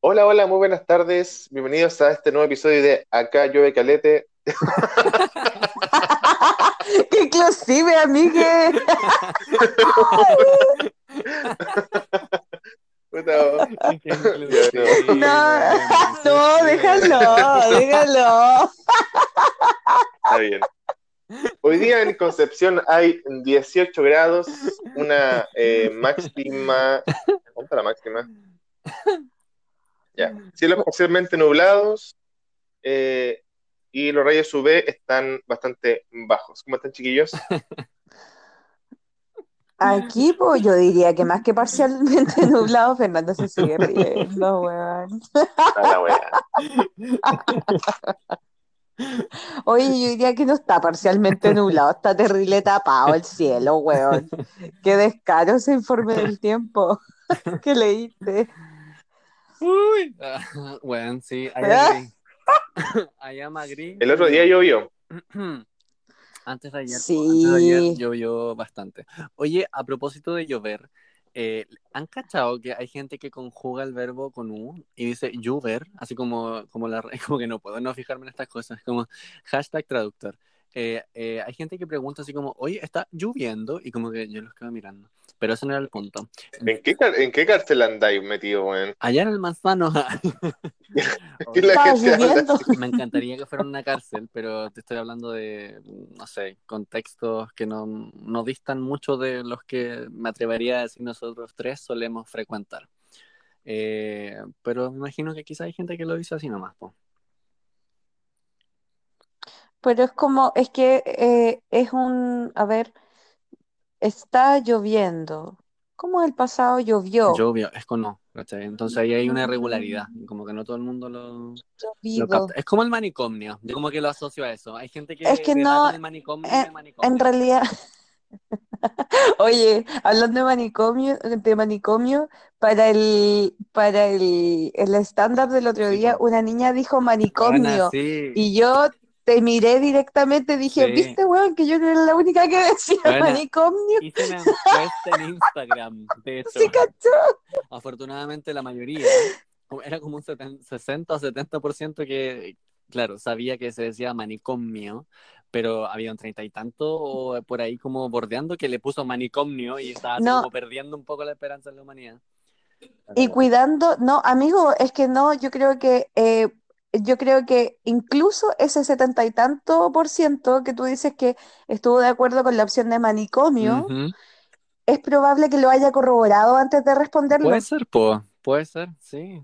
Hola, hola, muy buenas tardes. Bienvenidos a este nuevo episodio de Acá llueve calete. ¡Qué inclusive, amigue! Puta, No, no, déjalo, déjalo. Está bien. Hoy día en Concepción hay 18 grados, una eh, máxima. ¿Cuánto está la máxima? Ya. Cielos parcialmente nublados eh, y los rayos UV están bastante bajos. ¿Cómo están, chiquillos? Aquí, pues, yo diría que más que parcialmente nublado, Fernando se sigue riendo, weón. Está la wea. Oye, yo diría que no está parcialmente nublado, está terrible tapado el cielo, weón. Qué descaro ese informe del tiempo que leíste. Uy. Bueno, sí, allá. Allá más gris. El otro día llovió. Antes de ayer, Sí. antes de ayer llovió bastante. Oye, a propósito de llover, eh, ¿han cachado que hay gente que conjuga el verbo con U y dice llover? Así como, como, la, como que no puedo no fijarme en estas cosas, como hashtag traductor. Eh, eh, hay gente que pregunta así como, oye, ¿está lloviendo? Y como que yo los quedo mirando. Pero ese no era el punto. ¿En qué, en qué cárcel andáis metido, weón? Allá en el manzano. Me encantaría que fuera una cárcel, pero te estoy hablando de, no sé, contextos que no, no distan mucho de los que me atrevería a decir nosotros tres solemos frecuentar. Eh, pero me imagino que quizá hay gente que lo dice así nomás, po. Pero es como, es que eh, es un, a ver, está lloviendo. ¿Cómo el pasado llovió? Llovió, es con no, ¿cachai? Entonces ahí hay una irregularidad, como que no todo el mundo lo, lo capta. Es como el manicomio, yo como que lo asocio a eso. Hay gente que Es que no, el manicomio de manicomio. En realidad, oye, hablando de manicomio, de manicomio, para el, para el, el stand-up del otro día, una niña dijo manicomio. sí. Y yo te miré directamente, dije, Sí. ¿viste, weón? Que yo no era la única que decía Buena. manicomio. Hice una encuesta en Instagram, de hecho. ¿Sí cachó? Afortunadamente la mayoría, era como un 70 60 o 70% que, claro, sabía que se decía manicomio, pero había un treinta y tanto o por ahí como bordeando que le puso manicomio y estaba No. como perdiendo un poco la esperanza en la humanidad. Y cuidando, no, amigo, es que no, yo creo que, eh, yo creo que incluso ese setenta y tanto por ciento que tú dices que estuvo de acuerdo con la opción de manicomio, es probable que lo haya corroborado antes de responderlo. Puede ser, po, puede ser, sí.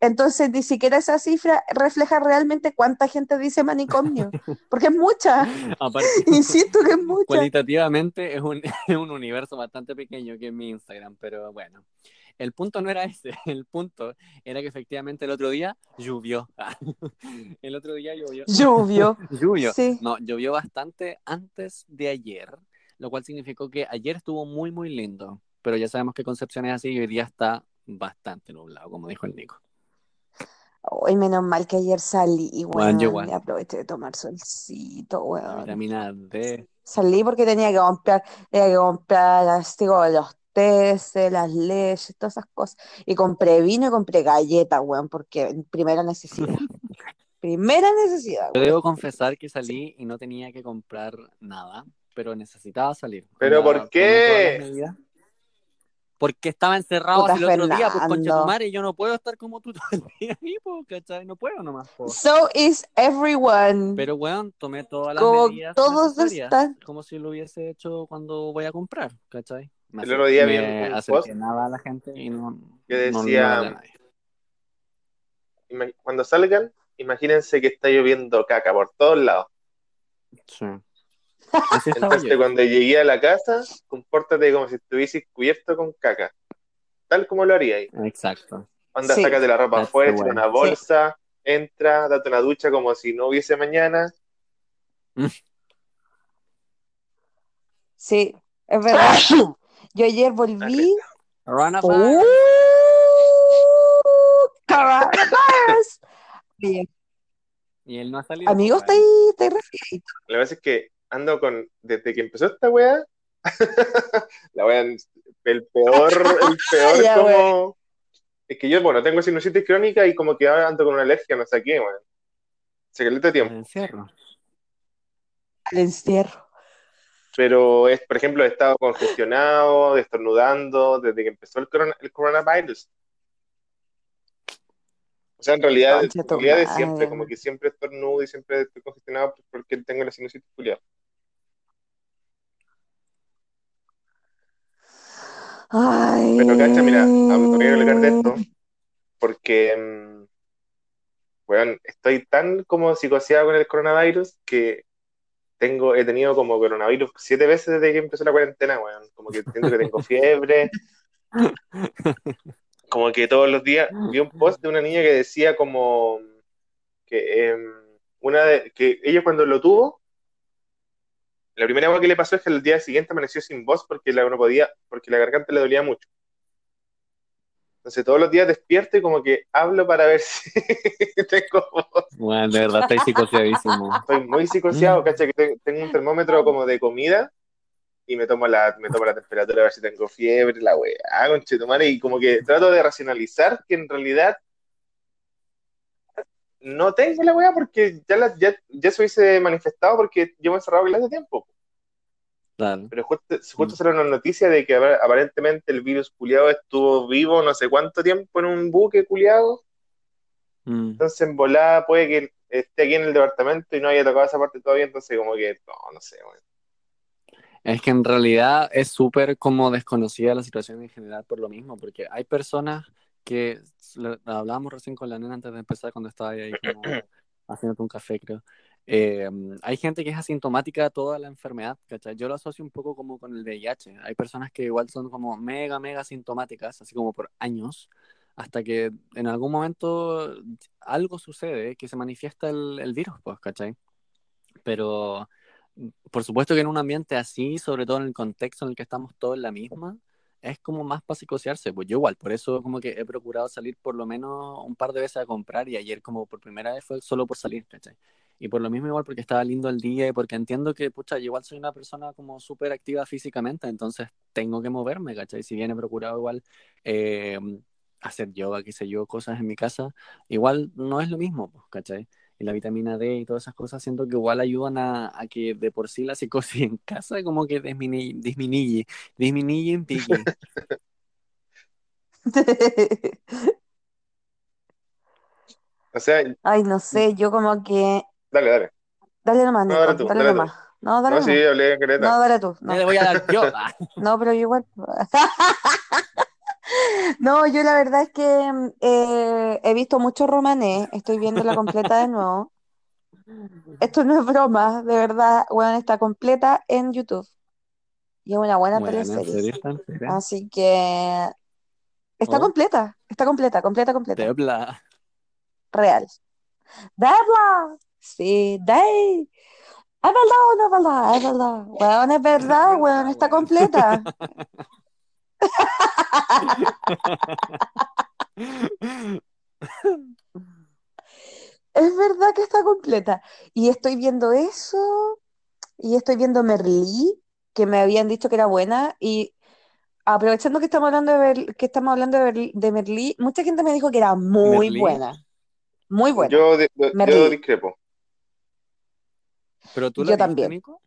Entonces, ni siquiera esa cifra refleja realmente cuánta gente dice manicomio, porque es mucha, Aparte, insisto que es mucha. cualitativamente es un, es un universo bastante pequeño que es mi Instagram, pero bueno. El punto no era ese, el punto era que efectivamente el otro día llovió. El otro día llovió. Lluvio, Llovió. sí. No, llovió bastante antes de ayer, lo cual significó que ayer estuvo muy, muy lindo. Pero ya sabemos que Concepción es así y hoy día está bastante nublado, como dijo el Nico. Hoy menos mal que ayer salí, Bueno, yo y aproveché de tomar solcito, weón. vitamina D. Salí porque tenía que comprar, tenía que comprar así como los teces, las leches, todas esas cosas. Y compré vino y compré galletas, weón, porque primera necesidad. Primera necesidad, Yo weón. debo confesar que salí y no tenía que comprar nada, pero necesitaba salir. ¿Pero Onda, por qué? Porque estaba encerrado Puta, el otro día, pues concha tu Fernando. madre, y yo no puedo estar como tú todo el día ahí, pues, ¿cachai? No puedo nomás, po. So is everyone. Pero, weón, tomé todas las Como medidas todos están. como si lo hubiese hecho cuando voy a comprar, ¿cachai? Me, El otro día vi un post nada a la gente y no, que no- no decía- a nadie. Cuando salgan, imagínense que está lloviendo caca por todos lados. Sí. Entonces, yo. cuando llegué a la casa, compórtate como si estuvieses cubierto con caca. Tal como lo haría ahí. Exacto. Anda, Sí. sácate la ropa afuera, way. una bolsa, entra, date una ducha como si no hubiese mañana. Sí, es verdad. Yo ayer volví. Coronavirus. ¡Uh! Coronavirus. Bien. Y él no ha salido. Amigo, está ahí, está ahí resfriadito. La verdad es que ando con, desde que empezó esta wea, la wea, el peor, el peor Ya, como, Es que yo, bueno, tengo sinusitis crónica y como que ahora ando con una alergia, no sé qué, weón. Se caleta El tiempo. encierro. Al encierro. Pero, es, por ejemplo, he estado congestionado, estornudando desde que empezó el, corona- el coronavirus. O sea, en realidad, Concha en realidad de madre. siempre, como que siempre estornudo y siempre estoy congestionado porque tengo la sinusitis culiada. Ay. Pero cacha, mira, a- voy a hablar de esto porque, mm, weón, estoy tan como psicoseado con el coronavirus que tengo, he tenido como coronavirus siete veces desde que empezó la cuarentena, weón. Como que siento que tengo fiebre. Como que todos los días vi un post de una niña que decía como que em, una de, que ella cuando lo tuvo, la primera cosa que le pasó es que el día siguiente amaneció sin voz porque la no podía, porque la garganta le dolía mucho. Entonces todos los días despierto y como que hablo para ver si tengo. Bueno, de verdad estáis psicoseadísimo. Estoy muy psicoseado, Mm. ¿cachai? Que te- tengo un termómetro como de comida y me tomo la, me tomo la temperatura a ver si tengo fiebre, la weá, conchetumare, y como que trato de racionalizar que en realidad no tengo la weá porque ya, la, ya, ya se hubiese manifestado porque llevo encerrado clase de tiempo. Pero justo, justo salió una noticia de que apa- aparentemente el virus culiado estuvo vivo no sé cuánto tiempo en un buque culiado. Mm. Entonces en volada puede que esté aquí en el departamento y no haya tocado esa parte todavía. Entonces como que, no, no sé, weón. Es que en realidad es súper como desconocida la situación en general por lo mismo, porque hay personas que, hablábamos recién con la nena antes de empezar cuando estaba ahí como haciéndote un café, creo. Eh, hay gente que es asintomática toda la enfermedad, ¿cachai? Yo lo asocio un poco como con el VIH. Hay personas que igual son como mega, mega asintomáticas, así como por años, hasta que en algún momento algo sucede que se manifiesta el, el virus, pues, ¿cachai? Pero por supuesto que en un ambiente así, sobre todo en el contexto en el que estamos todos en la misma, es como más para psicosearse. Pues yo igual, por eso como que he procurado salir por lo menos un par de veces a comprar y ayer como por primera vez fue solo por salir, ¿cachai? Y por lo mismo igual porque estaba lindo el día y porque entiendo que, pucha, yo igual soy una persona como súper activa físicamente, entonces tengo que moverme, ¿cachai? Si bien he procurado igual eh, hacer yoga, qué sé yo, cosas en mi casa, igual no es lo mismo, pues, ¿cachai? y la vitamina D y todas esas cosas siento que igual ayudan a, a que de por sí la psicosis en casa como que disminuye, disminuye, disminuye un pique. O sea, Ay, no sé, yo como que. Dale, dale. Dale nomás, No, dale tú, dale dale tú. nomás. No, dale No, sí, nomás. hablé en No, dale tú. ¿Qué No, le voy a dar yo? No, pero yo igual. No, yo la verdad es que mm, eh, he visto mucho romané, estoy viéndola completa de nuevo. Esto no es broma, de verdad, bueno, está completa en YouTube. Y es una buena Bueno, ¿en teleserie. Así que está Oh. completa, está completa, completa, completa. Tebla. Real. ¡Debla! Sí, Day. Es verdad o no es verdad. Weón, es verdad, weón, está completa. Es verdad que está completa. Y estoy viendo eso, y estoy viendo Merlí, que me habían dicho que era buena, y aprovechando que estamos hablando de, Ber- que estamos hablando de, Berl- de Merlí, mucha gente me dijo que era muy ¿Merlí? buena. Muy buena. Yo, de- yo Merlí. discrepo. ¿Pero tú Yo la viste, también. Nico?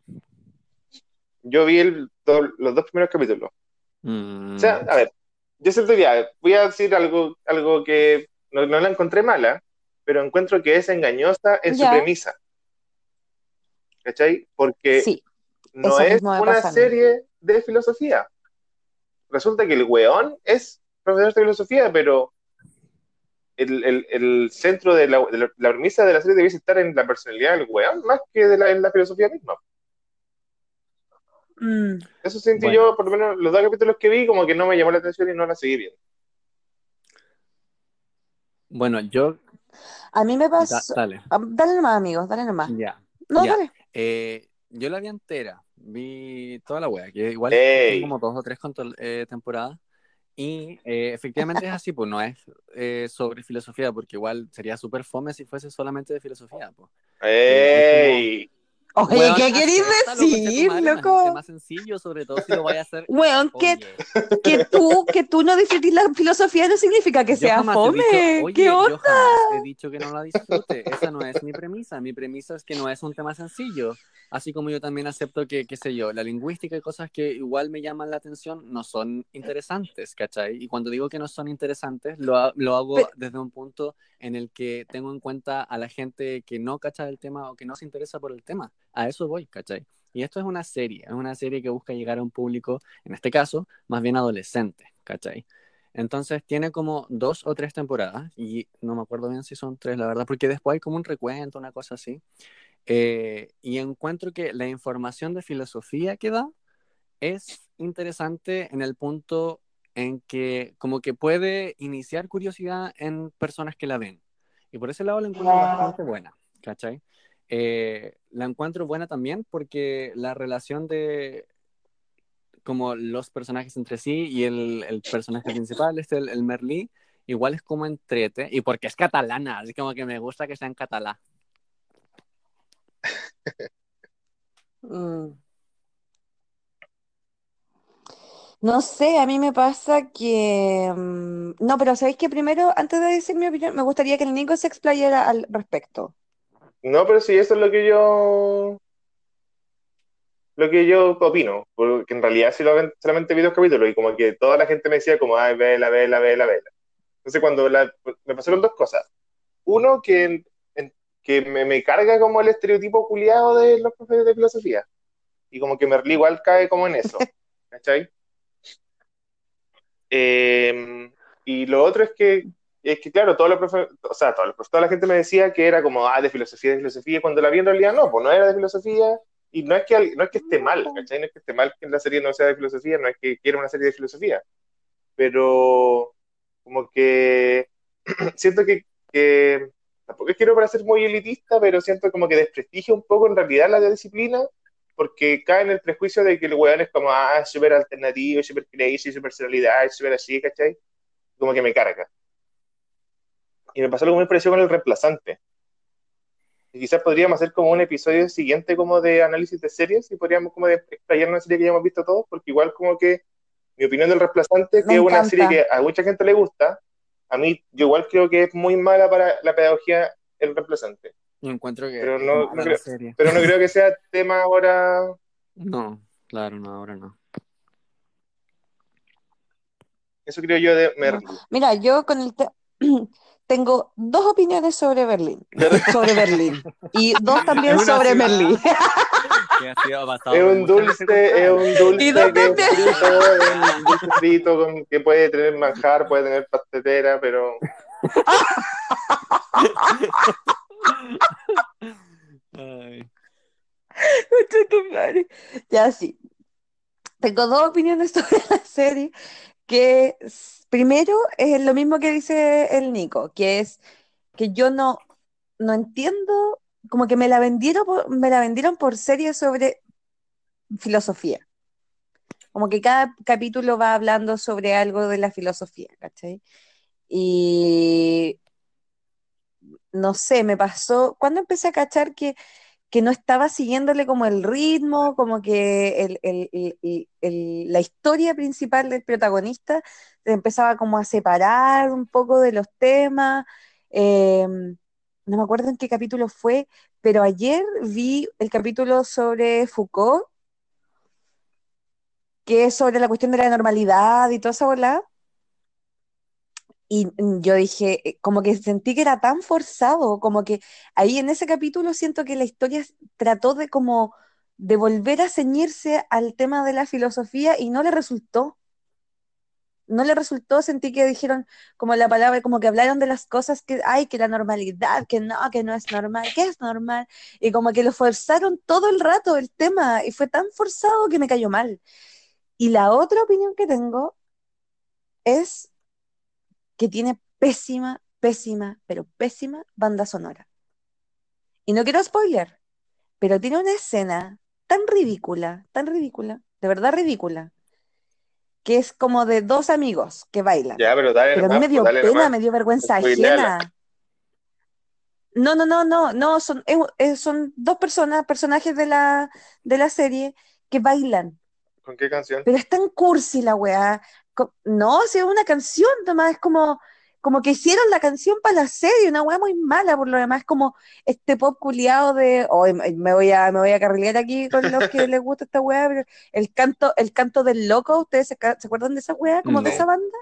Yo vi el- do- los dos primeros capítulos. Mm, O sea, a ver, yo siento ya, voy a decir algo, algo que no, no la encontré mala, pero encuentro que es engañosa en su premisa. ¿Cachai? Porque Sí, no eso es una serie de filosofía. Resulta que el weón es profesor de filosofía, pero el, el- el centro de la, de la- la premisa de la serie debiese estar en la personalidad del weón más que de la, en la filosofía misma. Mm, Eso sentí Bueno. yo, por lo menos los dos capítulos que vi, como que no me llamó la atención y no la seguí viendo. Bueno, yo... A mí me da- pasó. dale. Ah, Dale nomás, amigos, dale nomás. Ya. No, Ya. dale. Eh, yo la vi entera, vi toda la wea, que igual Ey. como dos o tres eh, temporadas. Y eh, efectivamente es así, pues no es eh, sobre filosofía, porque igual sería súper fome si fuese solamente de filosofía. Pues. ¡Ey! Oye, Weón, ¿qué acéptalo, decir, madre, no Es loco? tema sencillo, sobre todo si lo vaya a hacer. Weón, que, que tú, que tú no disfrutís la filosofía no significa que yo sea fome. dicho, oye, ¿Qué yo onda? jamás he dicho que no la disfrute. Esa no es mi premisa. Mi premisa es que no es un tema sencillo. Así como yo también acepto que, qué sé yo, la lingüística y cosas que igual me llaman la atención no son interesantes, ¿cachai? Y cuando digo que no son interesantes, lo, ha- lo hago Pero- desde un punto en el que tengo en cuenta a la gente que no cacha del tema o que no se interesa por el tema. A eso voy, ¿cachai? Y esto es una serie, es una serie que busca llegar a un público, en este caso, más bien adolescente, ¿cachai? Entonces tiene como dos o tres temporadas, y no me acuerdo bien si son tres, la verdad, porque después hay como un recuento, una cosa así. Eh, y encuentro que la información de filosofía que da es interesante en el punto en que como que puede iniciar curiosidad en personas que la ven. Y por ese lado la encuentro bastante buena, ¿cachai? Eh, la encuentro buena también porque la relación de como los personajes entre sí y el, personaje principal, este, el, el Merlí, igual es como entrete, y porque es catalana, así como que me gusta que sea en catalán. Mm. No sé, a mí me pasa que... mm, No, pero ¿sabéis que primero, antes de decir mi opinión, me gustaría que el Nico se explayara al respecto? No, pero sí, eso es lo que yo. Lo que yo opino. Porque en realidad ven- solamente vi dos capítulos y como que toda la gente me decía, como, ay, vela, vela, vela, vela. Entonces, cuando la- me pasaron dos cosas. Uno, que, que me, me carga como el estereotipo culiado de los profesores de filosofía. Y como que Merlí igual cae como en eso. ¿Cachai? Eh, y lo otro es que, es que claro, todos los profe- o sea, los profe- toda la gente me decía que era como, ah, de filosofía, de filosofía, cuando la vi en realidad no, pues no era de filosofía, y no es que, no es que esté mal, ¿cachai? No es que esté mal que la serie no sea de filosofía, no es que quiera una serie de filosofía, pero como que siento que, que tampoco quiero para ser muy elitista, pero siento como que desprestigia un poco en realidad la disciplina, porque cae en el prejuicio de que el weón es como, ah, súper alternativo, súper crazy, su personalidad, súper así, ¿cachai? Como que me carga. Y me pasó algo muy parecido con el reemplazante. Y quizás podríamos hacer como un episodio siguiente como de análisis de series y podríamos como de explayar una serie que ya hemos visto todos, porque igual como que mi opinión del reemplazante, que es una serie que a mucha gente le gusta, a mí yo igual creo que es muy mala para la pedagogía el reemplazante. Y encuentro que Pero es no- mala no la creo- serie. Pero no creo que sea tema ahora. No, claro, no, ahora no. Eso creo yo de. Mira, yo con el te- tengo dos opiniones sobre Berlín, sobre Berlín y dos también sobre ciudad. Basado Es un dulce, es un dulce ¿Y es frito, es un dulce frito con, que puede tener manjar, puede tener pastetera, pero Ay. Ya sí. Tengo dos opiniones sobre la serie, que primero es lo mismo que dice el Nico, que es que yo no, no entiendo, como que me la vendieron por, me la vendieron por serie sobre filosofía. Como que cada capítulo va hablando sobre algo de la filosofía, ¿cachai? Y no sé, me pasó, cuando empecé a cachar que que no estaba siguiéndole como el ritmo, como que la historia principal del protagonista empezaba como a separar un poco de los temas. eh, no me acuerdo en qué capítulo fue, pero ayer vi el capítulo sobre Foucault, que es sobre la cuestión de la normalidad y toda esa bola. Y mm, yo dije, eh, como que sentí que era tan forzado, como que ahí en ese capítulo siento que la historia trató de como de volver a ceñirse al tema de la filosofía y no le resultó. No le resultó, sentí que dijeron como la palabra, como que hablaron de las cosas que hay, que la normalidad, que no, que no es normal, que es normal, y como que lo forzaron todo el rato el tema, y fue tan forzado que me cayó mal. Y la otra opinión que tengo es que tiene pésima, pésima, pero pésima banda sonora. Y no quiero spoiler, pero tiene una escena tan ridícula, tan ridícula, de verdad ridícula, que es como de dos amigos que bailan. ya, pero dale Pero a mí me dio pues, pena, nomás. me dio vergüenza ajena. No, no, no, no, no, son, es- es- son dos personas, personajes de la, de la serie que bailan. ¿Con qué canción? Pero es tan cursi la weá. No, si es una canción nomás, es como, como que hicieron la canción para la serie, una weá muy mala, por lo demás, es como este pop culiado de, hoy me voy a, me voy a carrilear aquí con los que les gusta esta weá, pero el canto, el canto del loco, ¿ustedes se, acuerdan de esa weá? Como de esa banda.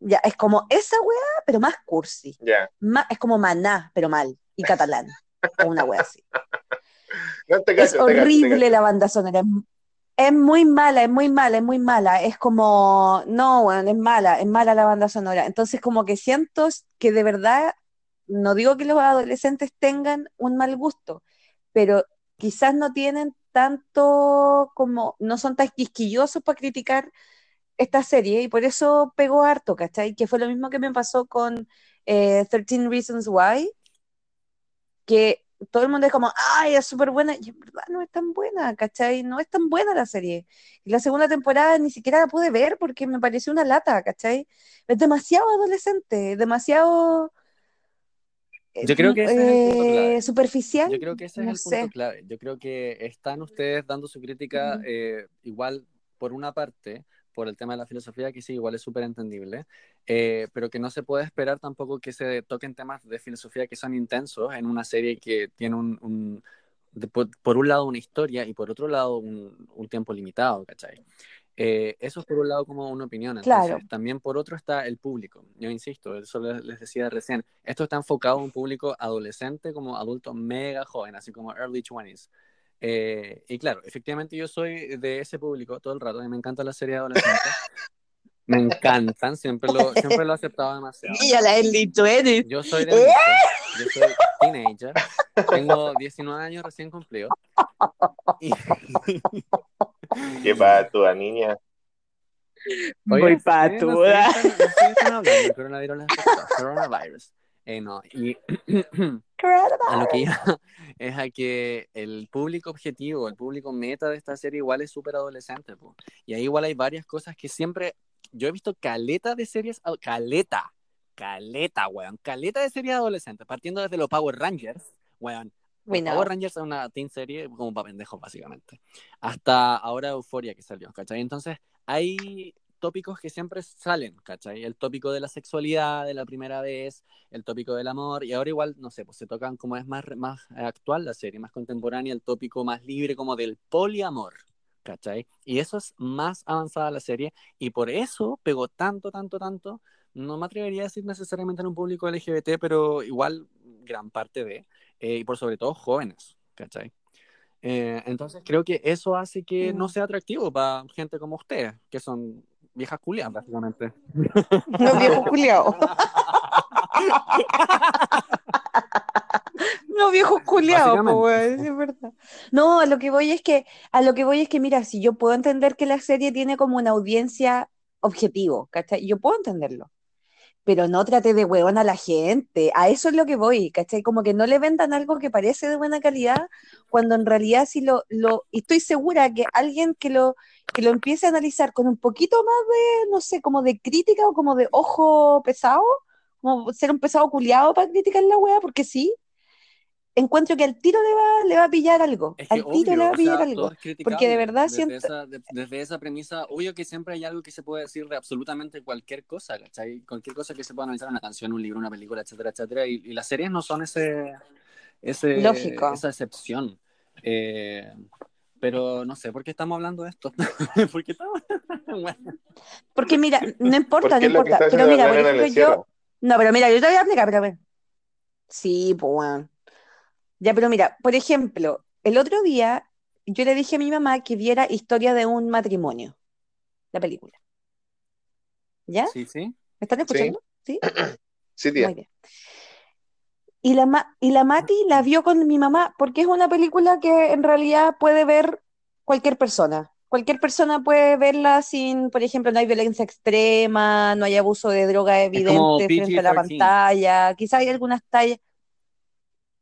Ya, es como esa weá, pero más cursi. Ma- es como maná, pero mal, y catalán, o una wea así. No te Es cacho, te cacho, te horrible cacho. la banda sonora. Es, muy mala, es muy mala, es muy mala. Es como, no, es mala, es mala la banda sonora. Entonces, como que siento que de verdad, no digo que los adolescentes tengan un mal gusto, pero quizás no tienen tanto como, no son tan quisquillosos para criticar esta serie y por eso pegó harto, ¿cachai? Que fue lo mismo que me pasó con eh, 13 Reasons Why, que todo el mundo es como, ay, es súper buena, y en verdad no es tan buena, ¿cachai? No es tan buena la serie. Y la segunda temporada ni siquiera la pude ver porque me pareció una lata, ¿cachai? Es demasiado adolescente, demasiado... eh, Yo creo que ese es el punto eh, clave. superficial. Yo creo que ese es el sé. punto clave. Yo creo que están ustedes dando su crítica eh, igual por una parte, por el tema de la filosofía, que sí, igual es súper entendible, eh, pero que no se puede esperar tampoco que se toquen temas de filosofía que son intensos en una serie que tiene un, un- de- por, por un lado una historia y por otro lado un, un tiempo limitado, ¿cachai? Eh, eso es por un lado como una opinión. Entonces, Claro. también por otro está el público. Yo insisto, eso les, les decía recién. Esto está enfocado a un público adolescente como adulto mega joven, así como early 20s. Eh, y claro, efectivamente yo soy de ese público todo el rato y me encanta la serie adolescente. Me encantan, siempre lo, siempre lo he aceptado demasiado. Y a la Early 20. Yo soy de nicho, yo soy teenager, tengo 19 años recién cumplido. Y- ¿Qué pasa, tu niña? Muy Oigan, patuda. No sé, no sé, están hablando, el coronavirus les afectó, coronavirus. Eh, no, y a lo que iba es a que el público objetivo, el público meta de esta serie igual es súper adolescente, po. y ahí igual hay varias cosas que siempre, yo he visto caleta de series, caleta, caleta, weón, caleta de series adolescentes, partiendo desde los Power Rangers, weón, We. Power Rangers es una teen serie como para pendejos, básicamente. Hasta ahora Euforia que salió, ¿cachai? Entonces, hay tópicos que siempre salen, ¿cachai? El tópico de la sexualidad de la primera vez, el tópico del amor, y ahora igual, no sé, pues se tocan como es más, más actual la serie, más contemporánea, el tópico más libre como del poliamor, ¿cachai? Y eso es más avanzada la serie, y por eso pegó tanto, tanto, tanto, no me atrevería a decir necesariamente en un público LGBT, pero igual gran parte de, eh, y por sobre todo jóvenes, ¿cachai? Eh, entonces creo que eso hace que no sea atractivo para gente como ustedes, que son viejas culias, básicamente. No, viejo culiao. No, viejo culiao, po, Básicamente. weón, sí, es verdad. No, a lo que voy es que, a lo que voy es que, mira, si yo puedo entender que la serie tiene como una audiencia objetivo, ¿cachai? Yo puedo entenderlo. Pero no trate de huevón a la gente. A eso es lo que voy, ¿cachai? Como que no le vendan algo que parece de buena calidad, cuando en realidad si lo, lo, y estoy segura que alguien que lo, que lo empiece a analizar con un poquito más de, no sé, como de crítica o como de ojo pesado, como ser un pesado culiado para criticar la wea, porque sí, encuentro que al tiro le va, le va a pillar algo. Es que al tiro le va a o pillar sea, algo. Porque de verdad desde siento- Esa, de- desde esa premisa, obvio que siempre hay algo que se puede decir de absolutamente cualquier cosa, ¿cachai? Cualquier cosa que se pueda analizar en una canción, un libro, una película, etcétera, etcétera. Y, y las series no son ese, ese Lógico. esa excepción. Eh, pero no sé por qué estamos hablando de esto. ¿Por qué estamos? Bueno, Porque mira, no importa, no importa. Pero mira, por ejemplo, yo. No, pero mira, yo te voy a explicar, pero a ver. Sí, pues bueno. Ya, pero mira, por ejemplo, el otro día yo le dije a mi mamá que viera Historia de un matrimonio, la película. ¿Ya? sí, sí. ¿Me están escuchando? ¿Sí? Sí, tía. Muy bien. Y la, Ma- y la Mati la vio con mi mamá porque es una película que en realidad puede ver cualquier persona. Cualquier persona puede verla sin, por ejemplo, no hay violencia extrema, no hay abuso de droga evidente frente a la PG-13. pantalla, quizás hay algunas tallas.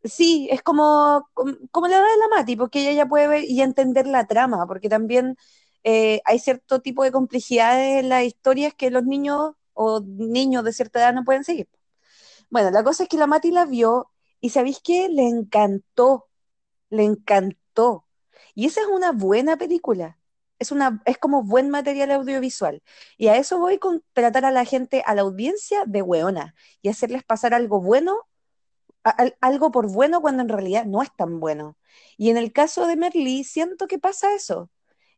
Sí, es como, como, la edad de la Mati, porque ella ya puede ver y entender la trama, porque también eh, hay cierto tipo de complejidades en las historias que los niños o niños de cierta edad no pueden seguir. Bueno, la cosa es que la Mati la vio y ¿sabéis qué? Le encantó, le encantó. Y esa es una buena película. Es, una, es como buen material audiovisual. Y a eso voy con tratar a la gente, a la audiencia de hueona y hacerles pasar algo bueno, algo por bueno cuando en realidad no es tan bueno. Y en el caso de Merlí, siento que pasa eso.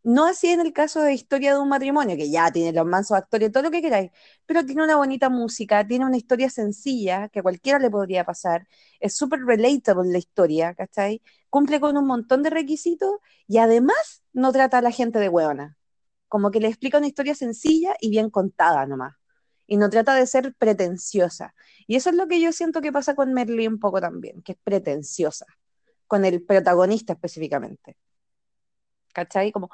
No así en el caso de Historia de un matrimonio, que ya tiene los mansos actores, todo lo que queráis, pero tiene una bonita música, tiene una historia sencilla que cualquiera le podría pasar, es súper relatable la historia, ¿cachai? Cumple con un montón de requisitos y además no trata a la gente de hueona. Como que le explica una historia sencilla y bien contada nomás. Y no trata de ser pretenciosa. Y eso es lo que yo siento que pasa con Merlí un poco también, que es pretenciosa, con el protagonista específicamente. ¿Cachai? Como,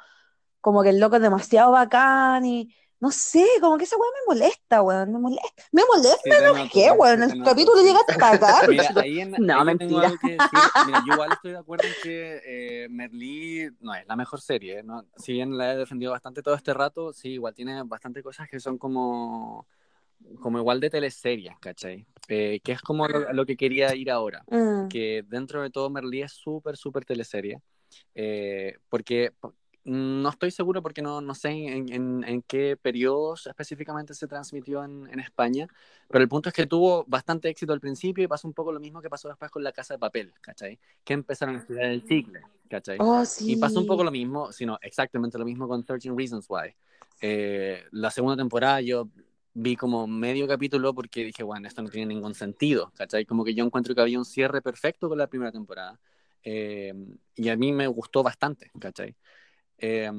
como que el loco es demasiado bacán y no sé, como que esa weá me molesta, weón, me molesta, me molesta, Sí, ¿no? noto, ¿Qué, weón? El capítulo llega a cagar. Mira, ahí en, No, ahí tengo mentira. algo que decir. Mira, yo igual estoy de acuerdo en que eh, Merlí no es la mejor serie, ¿no? Si bien la he defendido bastante todo este rato, sí, igual tiene bastante cosas que son como, como igual de teleseries, ¿cachai? Eh, que es como lo, lo que quería ir ahora. Mm, Que dentro de todo Merlí es súper, súper teleserie. Eh, porque po- no estoy seguro porque no, no sé en, en- en qué periodos específicamente se transmitió en, en España, pero el punto es que tuvo bastante éxito al principio y pasó un poco lo mismo que pasó después con La Casa de Papel, ¿cachai? Que empezaron a estudiar el chicle, ¿cachai? Oh, Y pasó un poco sí. lo mismo, sino exactamente lo mismo con 13 Reasons Why. Eh, la segunda temporada yo vi como medio capítulo porque dije, bueno, esto no tiene ningún sentido, ¿cachai? Como que yo encuentro que había un cierre perfecto con la primera temporada. Eh, y a mí me gustó bastante, ¿cachai? Eh,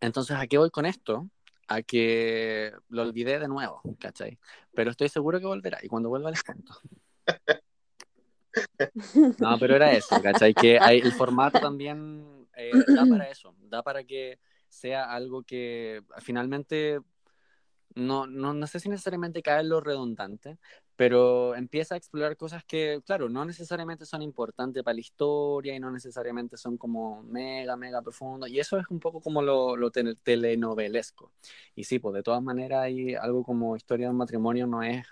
entonces, ¿a qué voy con esto? A que lo olvidé de nuevo, ¿cachai? Pero estoy seguro que volverá y cuando vuelva les cuento. No, pero era eso, ¿cachai? Que hay- el formato también eh, da para eso, da para que sea algo que finalmente no, no, no sé si necesariamente cae en lo redundante, pero empieza a explorar cosas que, claro, no necesariamente son importantes para la historia y no necesariamente son como mega, mega profundos. Y eso es un poco como lo, lo tele- telenovelesco. Y sí, pues de todas maneras hay algo como historia de un matrimonio no es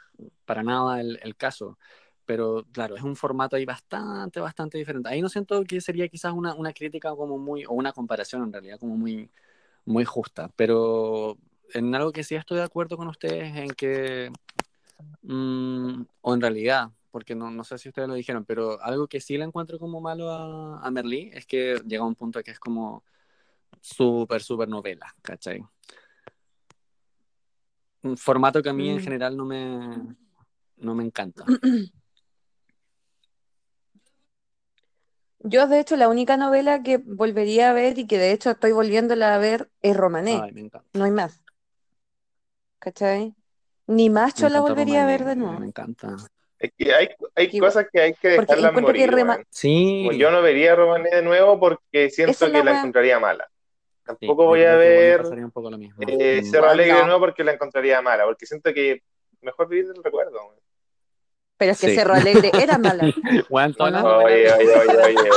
para nada el, el caso. Pero claro, es un formato ahí bastante, bastante diferente. Ahí no siento que sería quizás una, una crítica como muy, o una comparación en realidad como muy, muy justa. Pero en algo que sí estoy de acuerdo con ustedes en que, mm, o en realidad, porque no, no sé si ustedes lo dijeron, pero algo que sí le encuentro como malo a, a Merlí es que llega a un punto que es como súper, súper novela, ¿cachai? Un formato que a mí en Mm. general no me, no me encanta. Yo, de hecho, la única novela que volvería a ver y que de hecho estoy volviéndola a ver es Romané. Ay, me encanta. No hay más. ¿Cachai? Ni Macho Me la volvería a ver de nuevo. Me encanta. Es que hay, hay Que- cosas que hay que dejarlas que morir. rema- weón. Sí. Yo no vería a Romané de nuevo porque siento la que la encontraría mala. Tampoco yo voy a que ver pasaría un poco lo mismo. eh, Mm. Cerro Alegre no. de nuevo porque la encontraría mala, porque siento que mejor vivir del recuerdo. Pero es que Sí. Cerro Alegre era mala. Oye, oye, oye, oye.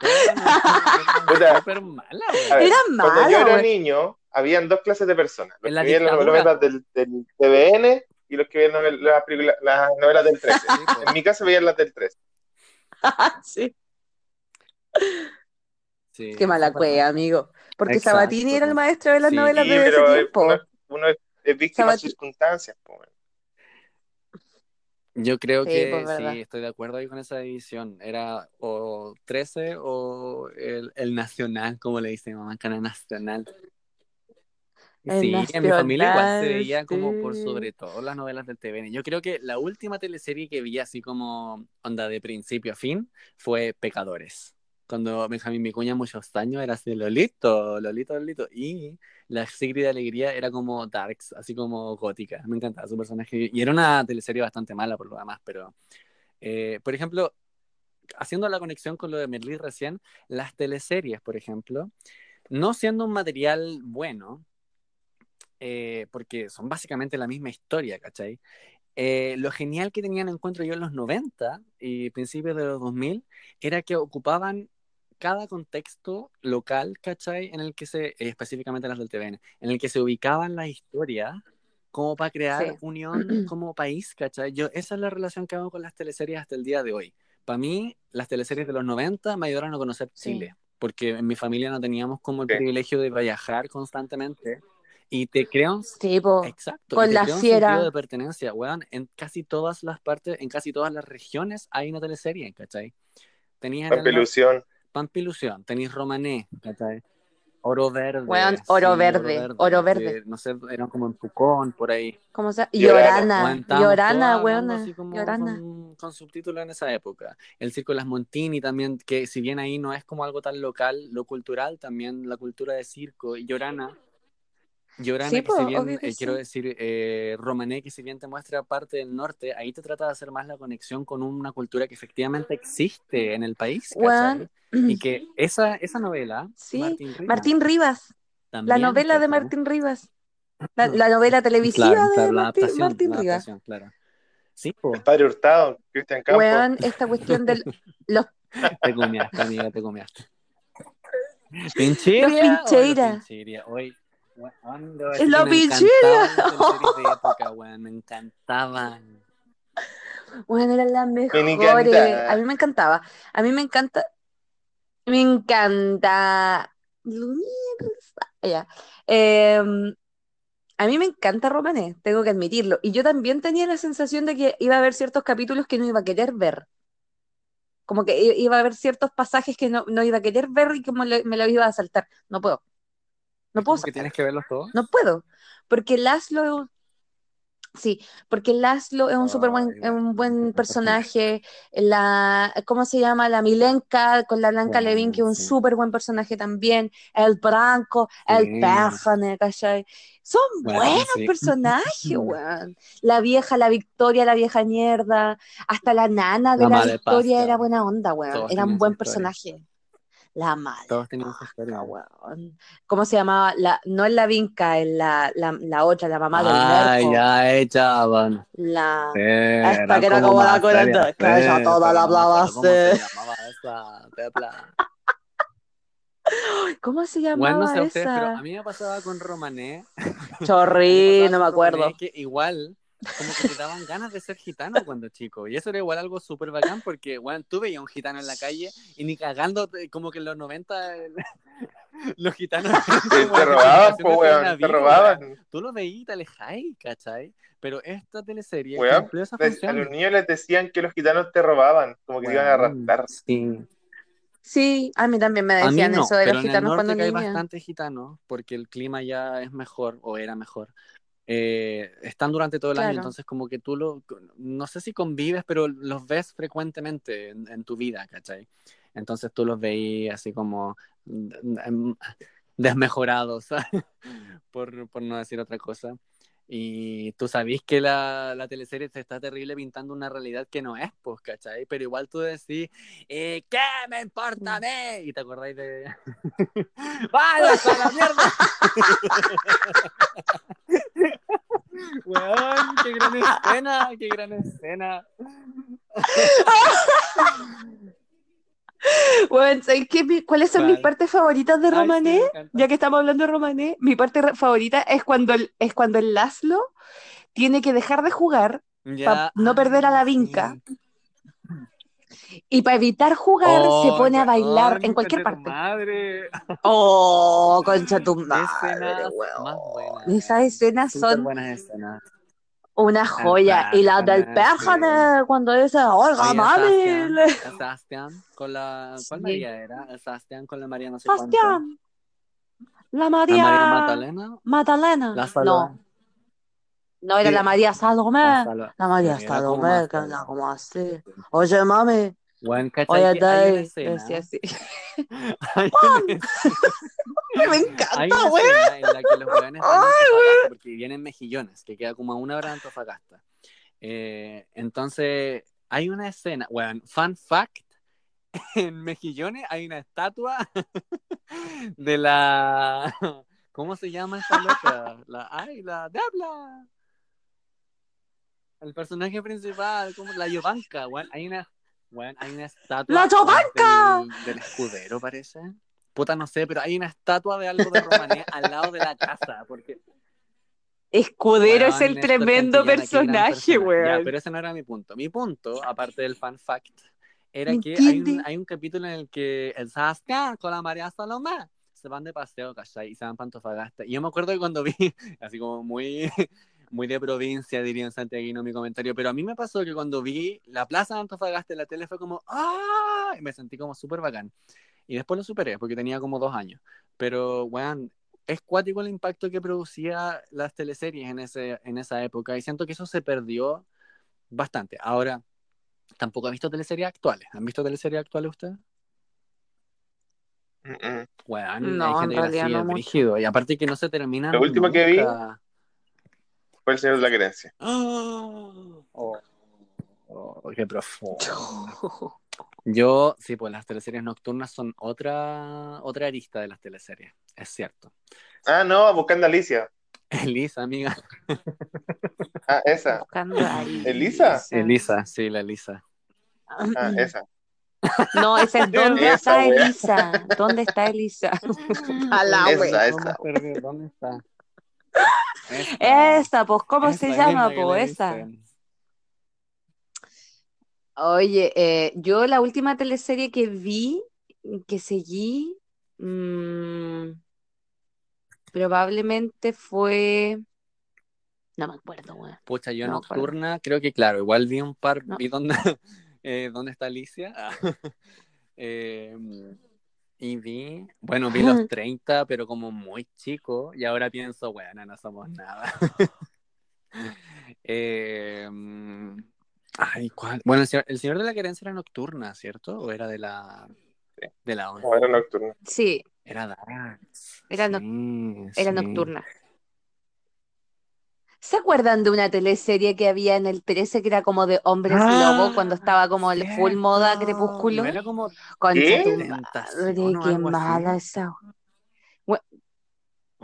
Puta. Puta. Súper mala, ver, Era Cuando yo era niño, habían dos clases de personas. Los que veían las novelas del, del TVN y los que veían las, novelas del 13. Sí, po. En mi caso veían las del 13. Sí. Sí, Qué mala cueva, amigo. Porque Exacto, Sabatini era el maestro de las Sí, novelas Sí, de ese pero eh, tiempo. uno, uno es, es víctima de circunstancias. po, weón. Yo creo Sí, que pues, sí, estoy de acuerdo ahí con esa división. Era o 13 o el, el nacional, como le dice mi mamá, canal nacional. Sí, en mi familia igual se veía como por sobre todo las novelas del TVN. Yo creo que la última teleserie que vi así como onda de principio a fin fue Pecadores. Cuando Benjamín Vicuña muchos años era así Lolito, Lolito, Lolito. Y la Sigrid de Alegría era como Darks, así como gótica. Me encantaba su personaje. Y era una teleserie bastante mala por lo demás, pero... eh, por ejemplo, haciendo la conexión con lo de Merlí recién, las teleseries, por ejemplo, no siendo un material bueno, eh, porque son básicamente la misma historia, ¿cachai? Eh, lo genial que tenían encuentro yo en los 90 y principios de los 2000 era que ocupaban cada contexto local, ¿cachai? En el que se, eh, específicamente las del TVN, en el que se ubicaban las historias como para crear Sí. unión como país, ¿cachai? Yo, esa es la relación que hago con las teleseries hasta el día de hoy. Para mí, las teleseries de los 90 me ayudaron a conocer Sí. Chile, porque en mi familia no teníamos como el Sí. privilegio de viajar constantemente y te crean Sí, po. Exacto. Con la sentido de pertenencia, weón. En casi todas las partes, en casi todas las regiones hay una teleserie, ¿cachai? Tenías Pampilusión. Pampilusión, tenéis Romané, ¿cachai? Oro Verde. Weón, Oro Verde, Oro que, Verde. no sé, eran como en Pucón, por ahí. ¿Cómo se llama? Llorana. Llorana. Weón, Llorana. Con, con subtítulos en esa época. El Circo de las Montini también, que si bien ahí no es como algo tan local, lo cultural, también la cultura de circo. Y Llorana, Llorana, Sí, que po, si bien, eh, quiero decir, eh, Romané, que si bien te muestra parte del norte, ahí te trata de hacer más la conexión con una cultura que efectivamente existe en el país. Y que esa, esa novela, Sí, Martín Rivas, Martín Rivas. La novela de. Martín Rivas. La, la novela televisiva Claro, de claro, Martín, adaptación, Martín la Rivas. claro. Sí, po, El padre Hurtado, Cristian Campos. Esta cuestión del los te comiaste, amiga, te comiaste. Pincheira. pincheira. Hoy, Es la me encantaban. Bueno, eran las Me mejores. encanta. A mí me encantaba. A mí me encanta. Me encanta. Ya. Em, a mí me encanta Romané, tengo que admitirlo. Y yo también tenía la sensación de que iba a haber ciertos capítulos que no iba a querer ver. Como que i- iba a haber ciertos pasajes que no, no iba a querer ver y como le- me los iba a saltar. No puedo. No puedo como que saltar. tienes que verlos todos. No puedo, porque Laszlo es un- sí, porque Laszlo es un súper buen, un buen personaje, la, ¿cómo se llama? La Milenka con la Blanca Bueno, Levin, que es un sí. súper buen personaje también, el Branco, el Sí. Péjane, ¿cachai? Son Bueno, buenos sí. personajes, weón. La vieja, la Victoria, la vieja mierda, hasta la nana de La Victoria era buena onda, weón, Todos era un buen historia. personaje. La madre. Todos tenían su historia. Ah, weón. ¿Cómo se llamaba? La, no es la Vinca, es la, la, la otra, la mamá del Ay, Merco. ya echaban. La... Esta que era como la cuarenta, que ella toda la hablaba ¿Cómo se así. llamaba esa tepla? ¿Cómo se Bueno, llamaba no sé ustedes, pero esa? a mí me pasaba con Romané. Chorri, me no me acuerdo. Romané que igual, como que te daban ganas de ser gitano cuando chico. Y eso era igual algo súper bacán porque, bueno, tú veías un gitano en la calle y ni cagando, como que en los 90 el- los gitanos... Te, como te robaban, de weón. Te robaban. Tú lo veías y te alejáis, ¿cachai? Pero esta teleserie Weón, cumplió esa les- a función. los niños les decían que los gitanos te robaban, como que te iban a raptar. Sí. Sí, a mí también me decían no, eso de pero los en el gitanos cuando norte hay niña. bastantes gitanos, porque el clima ya es mejor, o era mejor. Eh, están durante todo el año, entonces como que tú lo, no sé si convives, pero los ves frecuentemente en, en tu vida, ¿cachai? Entonces tú los veías así como mm, desmejorados, por, por no decir otra cosa. Y tú sabís que la, la teleserie te está terrible pintando una realidad que no es, pues, ¿cachai? Pero igual tú decís, eh, ¿qué me importa a mí? Y te acordáis de... ¡Vaya a la mierda! Weón, qué gran escena, qué gran escena. Bueno, ¿sabes qué? Mi- ¿Cuáles son mis partes favoritas de Ay, sí, Romané? Ya que estamos hablando de Romané, mi parte favorita es cuando el, es cuando el Laszlo tiene que dejar de jugar Ya, no perder a la ah, vinca. sí. y para evitar jugar se Oh, pone a bailar en cualquier parte. Madre. Oh, concha tu Qué madre, escenas weón. más buenas. Esas escenas Súper son buenas escenas. Una joya. Y la del Pérjane, Pérjane, cuando dice, oiga, Oye, mami. Sebastián, Sebastián con la. ¿Cuál Sí. María era? Sebastián con la María no sé. Sebastián. La La María. María Magdalena. Magdalena. La. No, no era Sí. la María Salomé. La La María Sí, Salomé, que era como así. Oye, mami. ¿cachai Oye, escena? Decía así. Me encanta, escena en la que los weones porque vienen Mejillones, que queda como a una hora de Antofagasta. Eh, entonces, hay una escena, weón, fun fact, en Mejillones hay una estatua de la... ¿Cómo se llama esta loca? La, ay, la Diabla. El personaje principal, como la Yovanka, weón, hay una... weón, hay una estatua ¡La Yovanka! del, del escudero, parece. Puta, no sé, pero hay una estatua de algo de Romané al lado de la casa, porque Escudero es Weón, el Néstor tremendo personaje, personaje. Ya, weón. pero ese no era mi punto. Mi punto, aparte del fan fact, era ¿Me que hay un, hay un capítulo en el que el Saskia con la María Salomé se van de paseo, ¿cachai? Y se van para Antofagasta. Y yo me acuerdo que cuando vi, así como muy, muy de provincia, diría en Santiago mi comentario, pero a mí me pasó que cuando vi la plaza de Antofagasta en la tele fue como, ¡ah! Y me sentí como súper bacán. Y después lo superé porque tenía como dos años. Pero, weón, es cuático el impacto que producía las teleseries en, ese, en esa época y siento que eso se perdió bastante. Ahora, tampoco he visto teleseries actuales. ¿Han visto teleseries actuales ustedes? Mm, mm. Weón, No, hay en gente que la realidad no mucho. Y aparte que no se termina Lo último que vi-. Fue el señor de la querencia. Oh, oh, qué profundo. Yo, sí, pues las teleseries nocturnas son otra, otra arista de las teleseries, es cierto. Ah, no, buscando a Alicia. Elisa, amiga. Ah, esa. Buscando a ¿Elisa? Elisa, sí, la Elisa. Ah, esa. No, esa es ¿Dónde Esa, está wea. Elisa? ¿Dónde está Elisa? A la Esa, esa. ¿Dónde está? Esa, Esa, pues, ¿cómo esa se llama, le Esa. dicen. Oye, eh, yo la última teleserie que vi, que seguí, mm, probablemente fue... No me acuerdo, weón. Pucha, yo No, nocturna, creo que claro, igual vi un par, No. vi dónde, eh, dónde está Alicia. Eh, y vi, bueno, vi los 30, pero como muy chico, y ahora pienso, bueno, no somos nada. Eh, ay, ¿cuál? Bueno, el señor, el Señor de la Querencia era nocturna, ¿cierto? ¿O era de la, de la once? No, era nocturno. Sí, Era Dax. Era no- Sí, era sí. nocturna. ¿Se acuerdan de una teleserie que había en el 13 que era como de hombres Ah, lobo cuando estaba como el full moda crepúsculo? No era como Concha ¿Qué? Tentación qué mala esa.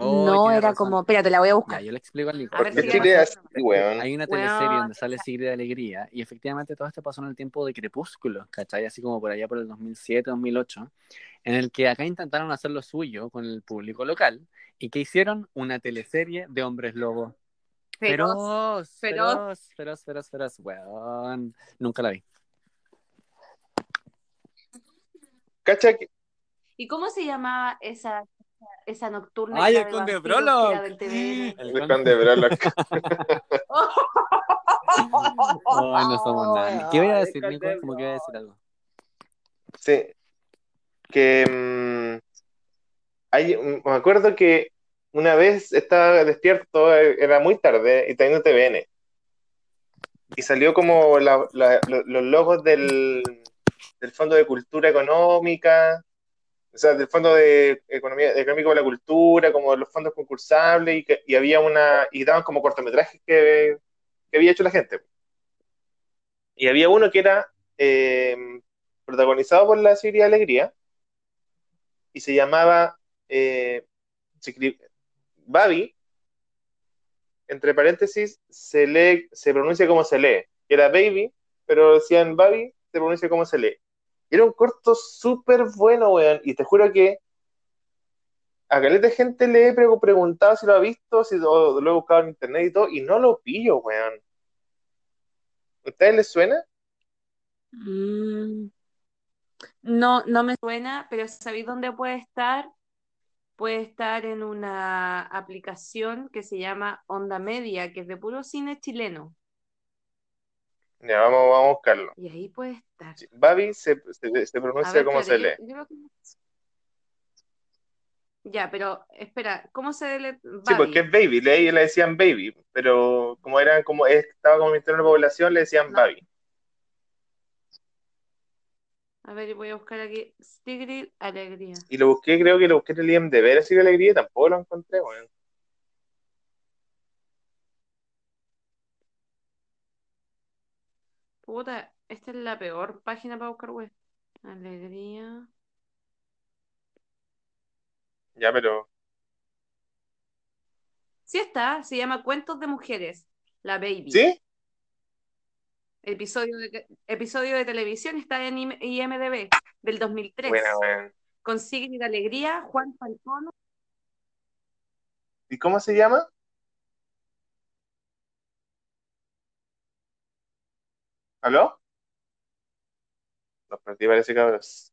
Oh, no, era razón. como, espérate, la voy a Ya, buscar. yo le explico al Nico. Hay una Weón, teleserie donde sale Sigrid de Alegría y efectivamente todo esto pasó en el tiempo de Crepúsculo, ¿cachai? Así como por allá por el 2007, 2008, en el que acá intentaron hacer lo suyo con el público local y que hicieron una teleserie de hombres lobo. Feroz. Feroz, feroz. feroz, feroz, feroz, feroz, weón. Nunca la vi. ¿Cacha que ¿Y cómo se llamaba esa, esa nocturna? ¡Ay, el Conde Brolock! El conde- Brolock? Ay, no somos nada. ¿Qué voy a decir, Nico? Como que voy a decir algo. Sí. Que mm, hay, me acuerdo que una vez estaba despierto, era muy tarde, y teniendo TVN. Y salió como la- la- lo- los logos del, del Fondo de Cultura Económica, o sea, del Fondo de Economía Económica para la Cultura, como los fondos concursables, y, que, y había una, y daban como cortometrajes que, que había hecho la gente. Y había uno que era eh, protagonizado por la Sigrid Alegría, y se llamaba eh, Babi, entre paréntesis, se lee, se pronuncia como se lee, que era baby, pero decían Babi, se pronuncia como se lee. Era un corto súper bueno, weón, y te juro que a caleta gente le he pre- preguntado si lo ha visto, si lo, lo he buscado en internet y todo, y no lo pillo, weón. ¿A ustedes les suena? Mm, No, no me suena, pero ¿sabéis dónde puede estar? Puede estar en una aplicación que se llama Onda Media, que es de puro cine chileno. Ya, vamos, vamos a buscarlo. Y ahí puede estar. Babi se, se, se A pronuncia ver, como se lee. espérate, yo- yo creo que- Ya, pero espera, ¿cómo se lee? Sí, porque es baby, le, le decían baby, pero como eran como estaba como interno de población, le decían No. baby. A ver, voy a buscar aquí Sigrid Alegría. Y lo busqué, creo que lo busqué en el IMDb, de alegría, tampoco lo encontré, weón. Puta, esta es la peor página para buscar web. Alegría. Ya, pero Sí está, se llama Cuentos de Mujeres, La Baby. ¿sí? Episodio de, episodio de televisión está en IM- IMDb del 2003. Buena, weón. Con Sigrid Alegría, Juan Falcón. ¿Y cómo se llama? ¿Aló? Los perdí, parece cabros.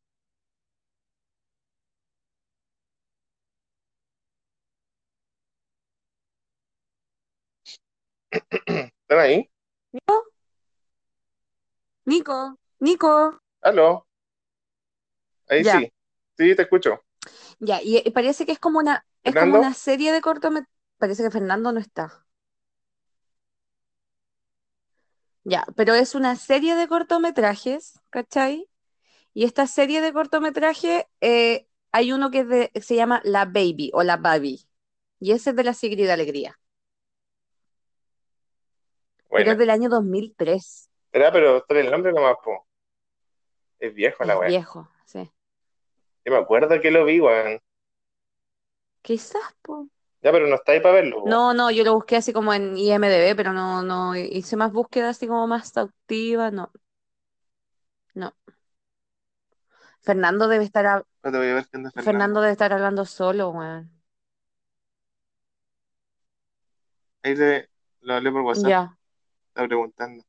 ¿Están ahí? Nico, Nico. ¿Aló? Ahí Ya. sí. Sí, te escucho. Ya, y, y parece que es como una, es como ¿Fernando? una serie de cortometrajes. Parece que Fernando no está. Ya, pero es una serie de cortometrajes, ¿cachai? Y esta serie de cortometrajes, eh, hay uno que es de- se llama La Baby o La Baby. Y ese es de la Sigrid Alegría. Pero Bueno, es del año 2003. será, pero está el nombre nomás, po. Es viejo la weá. viejo, sí. Yo me acuerdo que lo vi, weón. Quizás, po. Ya, pero no está ahí para verlo. No, no, yo lo busqué así como en IMDb, pero no, no hice más búsquedas así como más exhaustivas, no. No. Fernando debe estar, hab- Espérate, voy a ver qué anda Fernando. Fernando debe estar hablando solo, weón. Ahí le, lo hablé por WhatsApp, Ya. estaba preguntando.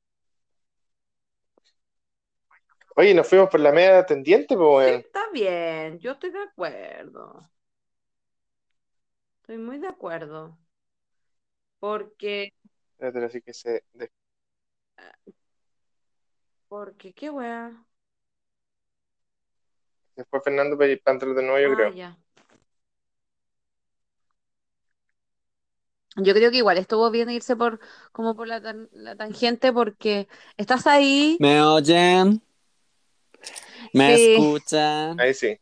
Oye, nos fuimos por la media tendiente, pues, Sí, está bien, yo estoy de acuerdo. Estoy muy de acuerdo. Porque, así que se... de- porque, qué se fue Fernando entrar de nuevo, yo Ah, creo. ya. Yo creo que igual estuvo bien irse por como por la, tan- la tangente porque estás ahí. ¿Me oyen? ¿Me Sí. escuchan? Ahí sí.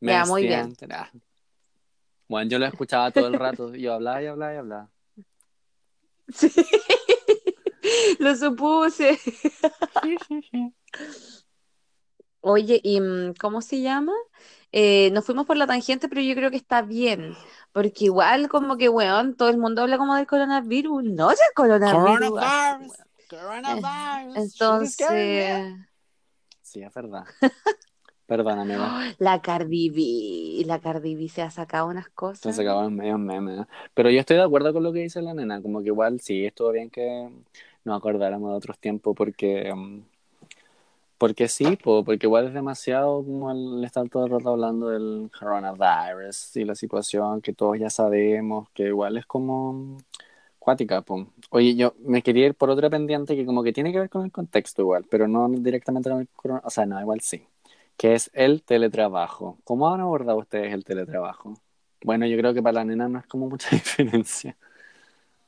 ¿Me Ya, muy bien. Ah. Bueno, yo lo escuchaba todo el rato. Yo hablaba y hablaba y hablaba. Sí. Lo supuse. Oye, ¿y mm, cómo se llama? Eh, nos fuimos por la tangente, pero yo creo que está bien, porque igual como que, weón, todo el mundo habla como del coronavirus, no es el coronavirus, así, Coronavirus. Coronavirus. Entonces, Sí, es verdad. Perdóname, va. la Cardi B, la Cardi B se ha sacado unas cosas. Se acabaron medio meme. ¿eh? Pero yo estoy de acuerdo con lo que dice la nena. Como que igual sí, estuvo bien que nos acordáramos de otros tiempos porque. mm, porque sí, po, porque igual es demasiado como el estar todo el rato hablando del coronavirus y la situación que todos ya sabemos, que igual es como cuática, po. Oye, yo me quería ir por otra pendiente que como que tiene que ver con el contexto igual, pero no directamente con el corona, o sea, no, igual sí, que es el teletrabajo. ¿Cómo han abordado ustedes el teletrabajo? Bueno, yo creo que para la nena no es como mucha diferencia.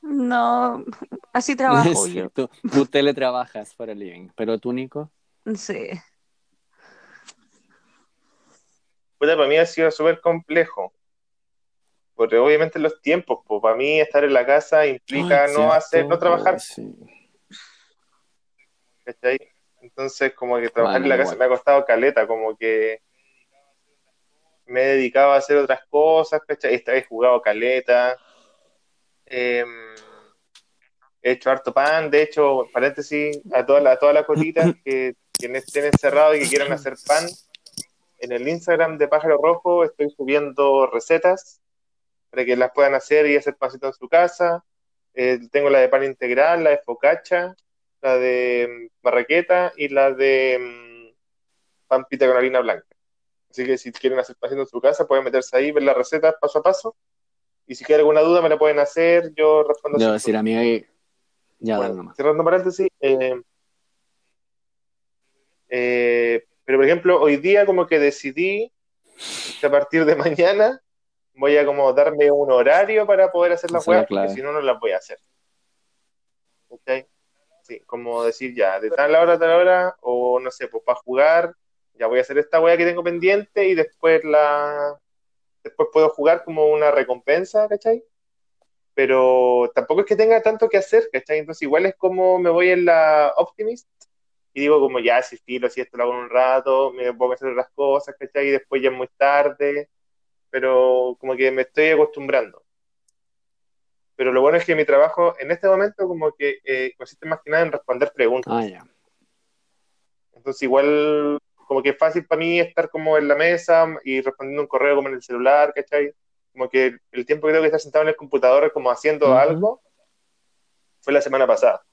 No, así trabajo Sí, yo. tú, tú teletrabajas para el living, pero tú, Nico, Sí. Puta, para mí ha sido súper complejo. Porque obviamente los tiempos, pues para mí estar en la casa implica Ay, no cierto. hacer, no trabajar, sí. ¿cachai? Entonces, como que trabajar en la casa me ha costado caleta, como que me he dedicado a hacer otras cosas, ¿cachai? Esta vez he jugado caleta, eh, he hecho harto pan, de hecho, paréntesis, a todas las a todas las colitas que, que estén encerrados y que quieran hacer pan, en el Instagram de Pájaro Rojo estoy subiendo recetas para que las puedan hacer y hacer pancito en su casa. Eh, tengo la de pan integral, la de focaccia, la de mm, barraqueta y la de mm, pan pita con harina blanca. Así que si quieren hacer pancito en su casa, pueden meterse ahí, ver las recetas paso a paso. Y si quieren alguna duda, me la pueden hacer. Yo respondo sin decir, amiga, que... Ya, bueno, dale nomás. cerrando paréntesis, eh, eh, pero por ejemplo, hoy día como que decidí que a partir de mañana voy a como darme un horario para poder hacer las Esa es la weas, porque si no, no las voy a hacer. Sí, como decir ya, de tal hora a tal hora, o no sé, pues para jugar, ya voy a hacer esta wea que tengo pendiente y después la después puedo jugar como una recompensa, ¿cachai? Pero tampoco es que tenga tanto que hacer, ¿cachai? Entonces igual es como me voy en la Optimist y digo como ya, si filo, si esto lo hago un rato, me pongo a hacer otras cosas, ¿cachai? Y después ya es muy tarde, pero como que me estoy acostumbrando. Pero lo bueno es que mi trabajo en este momento como que eh, consiste más que nada en responder preguntas. Ah, ya. Entonces igual como que es fácil para mí estar como en la mesa y respondiendo un correo como en el celular, ¿cachai? Como que el tiempo que tengo que estar sentado en el computador como haciendo Ujú. algo fue la semana pasada.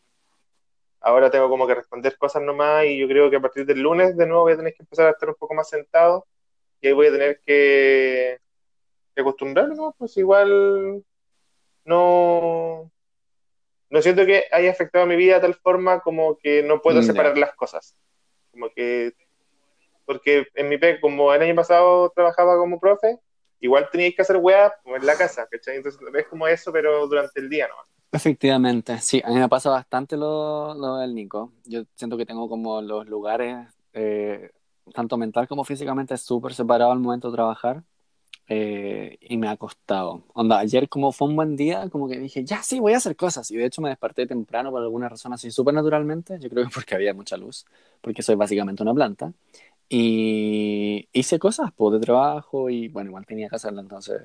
ahora tengo como que responder cosas nomás y yo creo que a partir del lunes de nuevo voy a tener que empezar a estar un poco más sentado y ahí voy a tener que, que acostumbrarme, ¿no? Pues igual no, no siento que haya afectado mi vida de tal forma como que no puedo separar las cosas. Como que, porque en mi pe, como el año pasado trabajaba como profe, igual teníais que hacer weas como en la casa, ¿cachai? Entonces es como eso, pero durante el día, ¿no? Efectivamente, sí, a mí me pasa bastante lo, lo del Nico. Yo siento que tengo como los lugares, eh, tanto mental como físicamente, súper separados al momento de trabajar eh, y me ha costado. Onda, ayer como fue un buen día, como que dije, ya sí, voy a hacer cosas. Y de hecho me desperté temprano por alguna razón así, súper naturalmente. Yo creo que porque había mucha luz, porque soy básicamente una planta. Y hice cosas, pues, de trabajo y bueno, igual tenía que hacerlo, entonces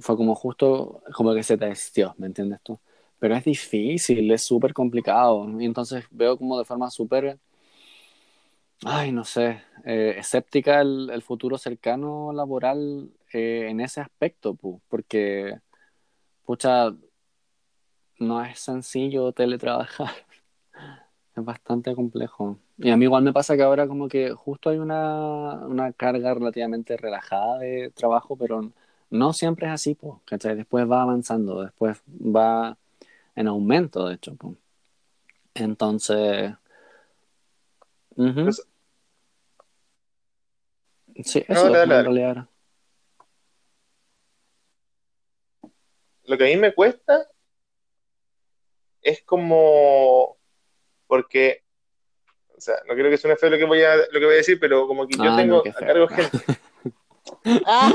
fue como justo, como que se testió, ¿me entiendes tú? Pero es difícil, es súper complicado. Y entonces veo como de forma súper, ay, no sé, eh, escéptica el, el futuro cercano laboral eh, en ese aspecto, pu, porque, pucha, no es sencillo teletrabajar. Es bastante complejo. Y a mí igual me pasa que ahora como que justo hay una, una carga relativamente relajada de trabajo, pero no siempre es así, pues, ¿cachai? Después va avanzando, después va en aumento, de hecho, pues. Entonces... Pues- Sí, No, eso dale, en realidad. Lo que a mí me cuesta es como, porque, o sea, no quiero que suene feo lo que voy a, lo que voy a decir, pero como que yo Ah, tengo no, a cargo gente Ah,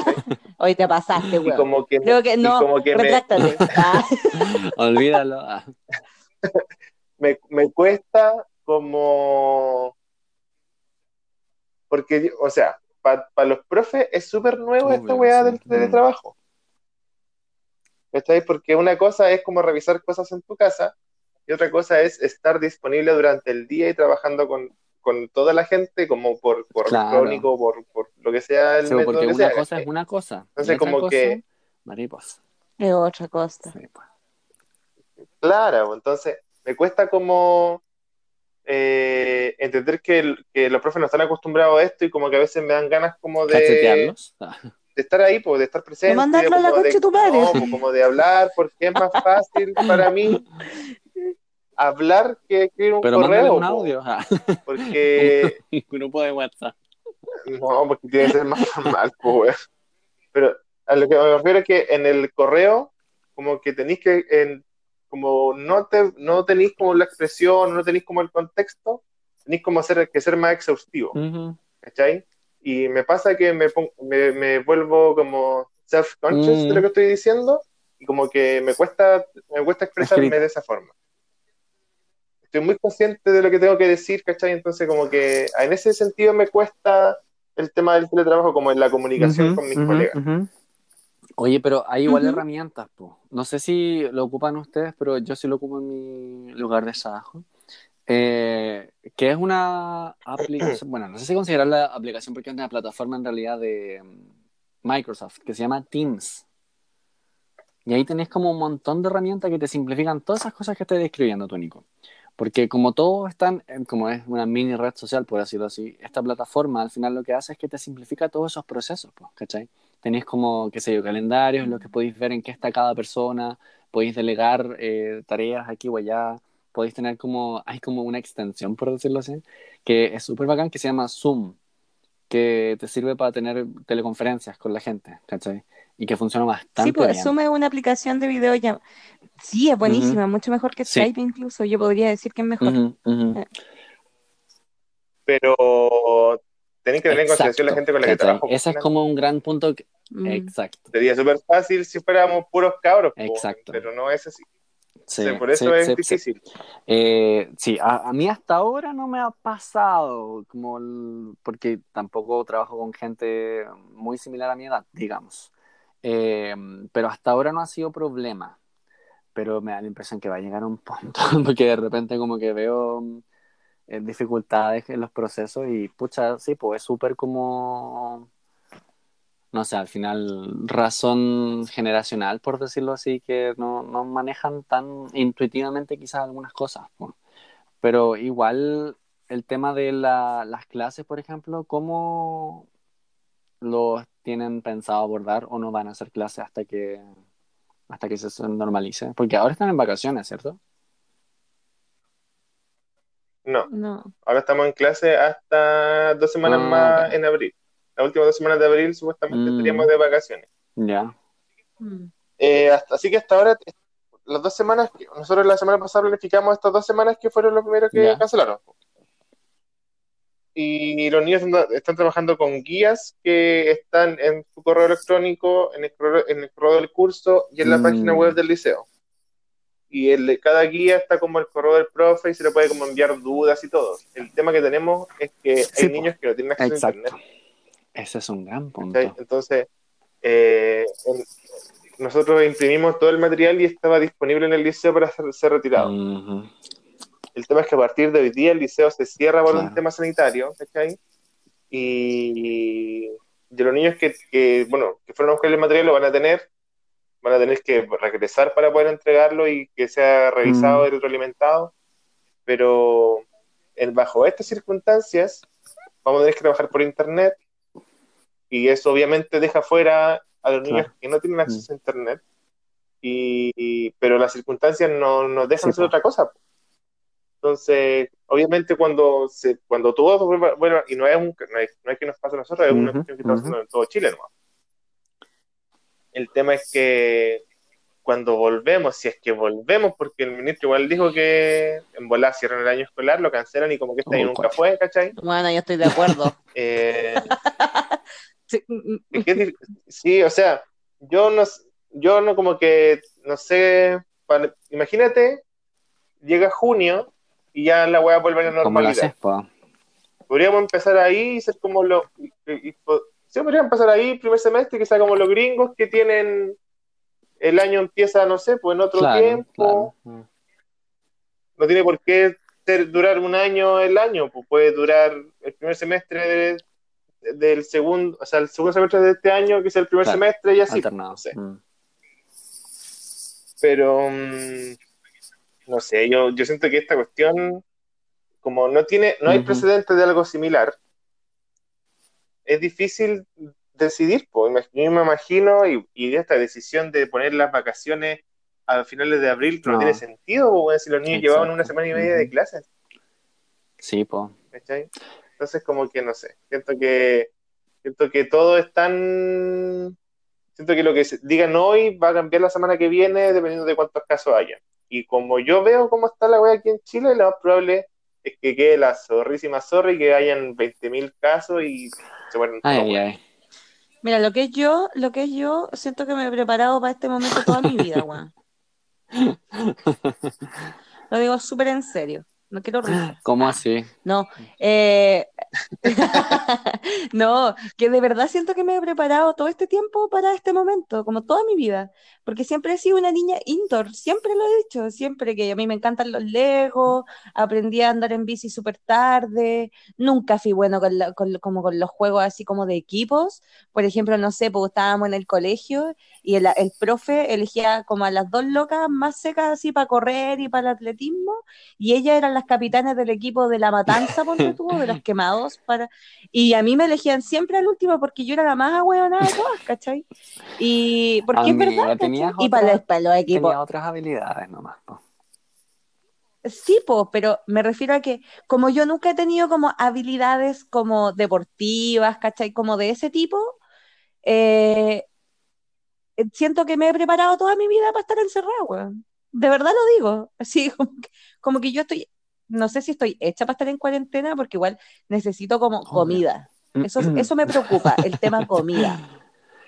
hoy te pasaste, y weón. como que, Creo que no, como que me. Ah, Olvídalo. Ah, me, me cuesta como, porque, yo- o sea, para los profes es súper nuevo esta weá sí. del teletrabajo. ¿Cachai? Porque una cosa es como revisar cosas en tu casa y otra cosa es estar disponible durante el día y trabajando con, con toda la gente como por correo Claro. electrónico, por, por lo que sea el Sí, método porque que una sea, cosa ¿cachai? es una cosa. y Entonces, otra como cosa, que- mariposa. es otra cosa. Sí, pues. Claro, pues, entonces me cuesta como eh, entender que, el- que los profes no están acostumbrados a esto y como que a veces me dan ganas como de, Cachetearlos. De estar ahí, pues, de estar presente, mandarlo a la como de, concha de tu madre. no, pues, como de hablar, porque es más fácil para mí hablar que escribir un Pero correo, un pues, audio. Ah, porque un grupo de WhatsApp. no, porque tiene que ser más formal, pues. Pero a lo que me refiero es que en el correo, como que tenéis que, en- como no te, no tenéis como la expresión, no tenéis como el contexto, tenéis como ser, que ser más exhaustivo. Ujú. ¿cachai? Y me pasa que me, me, me vuelvo como self-conscious Mm. de lo que estoy diciendo y como que me cuesta, me cuesta expresarme Escrito. de esa forma. Estoy muy consciente de lo que tengo que decir, ¿cachai? Entonces como que en ese sentido me cuesta el tema del teletrabajo como en la comunicación con mis colegas. Oye, pero hay igual herramientas, po. No sé si lo ocupan ustedes, pero yo sí lo ocupo en mi lugar de trabajo. Eh, que es una aplicación, bueno, no sé si considerar la aplicación porque es una plataforma en realidad de mm, Microsoft que se llama Teams. Y ahí tenés como un montón de herramientas que te simplifican todas esas cosas que estoy describiendo tú, Nico. Porque como todos están, como es una mini red social, por decirlo así, esta plataforma al final lo que hace es que te simplifica todos esos procesos, pues, ¿cachai? Tenéis como, qué sé yo, calendarios en los que podéis ver en qué está cada persona, podéis delegar eh, tareas aquí o allá, podéis tener como, hay como una extensión, por decirlo así, que es súper bacán, que se llama Zoom, que te sirve para tener teleconferencias con la gente, ¿cachai? Y que funciona bastante Sí, pues bien. Zoom es una aplicación de videollamada. Sí, es buenísima, mucho mejor que Sí. Skype incluso. Yo podría decir que es mejor. Ujú, ujú. Eh. Pero tenéis que tener en consideración la gente con la que trabajo. Ese es como un gran punto. que- Mm. Exacto. Sería súper fácil si fuéramos puros cabros, po, Exacto. pero no es así. Sí, por eso sí, es sí, sí. difícil. Eh, sí, a, a mí hasta ahora no me ha pasado, como el- porque tampoco trabajo con gente muy similar a mi edad, digamos. Eh, pero hasta ahora no ha sido problema. Pero me da la impresión que va a llegar un punto, porque de repente como que veo eh, dificultades en los procesos y pucha, sí, pues es súper como, no sé, al final razón generacional, por decirlo así, que no, no manejan tan intuitivamente quizás algunas cosas. Pero igual el tema de la- las clases, por ejemplo, ¿cómo los tienen pensado abordar o no van a hacer clases hasta que hasta que se normalice? Porque ahora están en vacaciones, ¿cierto? No, No. ahora estamos en clase hasta dos semanas Ah, más en abril. Las últimas dos semanas de abril supuestamente Mm. estaríamos de vacaciones. Ya. Mm. Eh, así que hasta ahora, las dos semanas, que nosotros la semana pasada planificamos estas dos semanas que fueron los primeros que cancelaron. Y los niños están, trabajando con guías que están en su correo electrónico, en el correo, en el correo del curso y en la Mm. página web del liceo. Y el de cada guía está como el correo del profe y se le puede como enviar dudas y todo. El tema que tenemos es que Sí, hay po. niños que no tienen acceso a internet. Ese es un gran punto. ¿cachai? Entonces, eh, en- nosotros imprimimos todo el material y estaba disponible en el liceo para ser, ser retirado. Ujú. El tema es que a partir de hoy día el liceo se cierra por Claro. un tema sanitario, ¿cachai? Y de los niños que, que, bueno, que fueron a buscar el material lo van a tener, van a tener que regresar para poder entregarlo y que sea revisado Mm. y retroalimentado. Pero en, bajo estas circunstancias vamos a tener que trabajar por internet y eso obviamente deja fuera a los niños Claro. que no tienen acceso a internet. Y, y- pero las circunstancias no nos dejan Sí, hacer otra cosa. Entonces, obviamente cuando se, cuando todo vuelva- y no es, un, no, es, no es que nos pase a nosotros, es una cuestión que está ujú. pasando en todo Chile nomás. El tema es que cuando volvemos, si es que volvemos, porque el ministro igual dijo que en volar cierran el año escolar, lo cancelan y como que este año Oh, nunca fue, ¿cachai? Bueno, yo estoy de acuerdo. Eh, Sí, mm, Es que es dif- sí, o sea, yo no, yo no como que, no sé, para- imagínate, llega junio y ya la weá vuelve a la Como la normalidad. CESPA. Podríamos empezar ahí y ser como los, y- y- sí, podríamos empezar ahí primer semestre, que sea como los gringos que tienen, el año empieza, no sé, pues en otro Claro, tiempo, claro. Mm. no tiene por qué ser- durar un año el año, pues puede durar el primer semestre de- del segundo, o sea, el segundo semestre de este año, que es el primer Claro, semestre y así. Alternado. no sé. Mm. Pero mm, no sé, yo, yo siento que esta cuestión, como no tiene, no hay Ujú. precedentes de algo similar, es difícil decidir, pues. Yo me imagino, y, y esta decisión de poner las vacaciones a finales de abril no, No. tiene sentido, pues, si los niños llevaban una semana y media de clases, Sí, po. Entonces, como que no sé, siento que siento que todo es tan siento que lo que se digan hoy va a cambiar la semana que viene dependiendo de cuántos casos haya. Y como yo veo cómo está la wea aquí en Chile, lo más probable es que quede la zorrísima zorra y que hayan 20.000 casos y se mueran todos. Mira, lo que es yo, lo que es yo, siento que me he preparado para este momento toda mi vida, weón. Lo digo súper en serio. No quiero. ¿Cómo así? No, eh... no, que de verdad siento que me he preparado todo este tiempo para este momento, como toda mi vida, porque siempre he sido una niña indoor, siempre lo he dicho, siempre que a mí me encantan los legos, aprendí a andar en bici súper tarde, nunca fui bueno con, la- con- como con los juegos así como de equipos, por ejemplo, no sé, pues estábamos en el colegio y el, el profe elegía como a las dos locas más secas así para correr y para el atletismo, y ellas eran las capitanes del equipo de la matanza, ponte tú, de los quemados, para... y a mí me elegían siempre al último porque yo era la más ahueonada de todas, ¿cachai? Y porque es verdad, tenías Y para otra- los, para los equipos, Tenía otras habilidades nomás, po. Sí, po, pero me refiero a que como yo nunca he tenido como habilidades como deportivas, ¿cachai? Como de ese tipo, eh, eh, siento que me he preparado toda mi vida para estar encerrada, weón. De verdad lo digo. Así como que, como que yo estoy, no sé si estoy hecha para estar en cuarentena porque igual necesito como comida. Eso, eso me preocupa, el tema comida.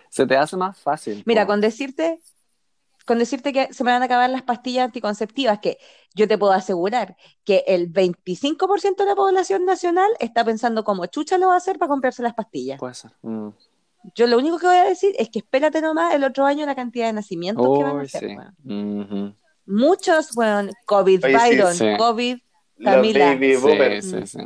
Se te hace más fácil. Mira, con decirte, con decirte que se me van a acabar las pastillas anticonceptivas, que yo te puedo asegurar que el 25% de la población nacional está pensando cómo chucha lo va a hacer para comprarse las pastillas. Puede ser. Mm. Yo lo único que voy a decir es que espérate nomás el otro año la cantidad de nacimientos que van a hacer. sí. Muchos, bueno, COVID Oye, sí, Byron, sí. COVID, Los baby boomers, sí, sí.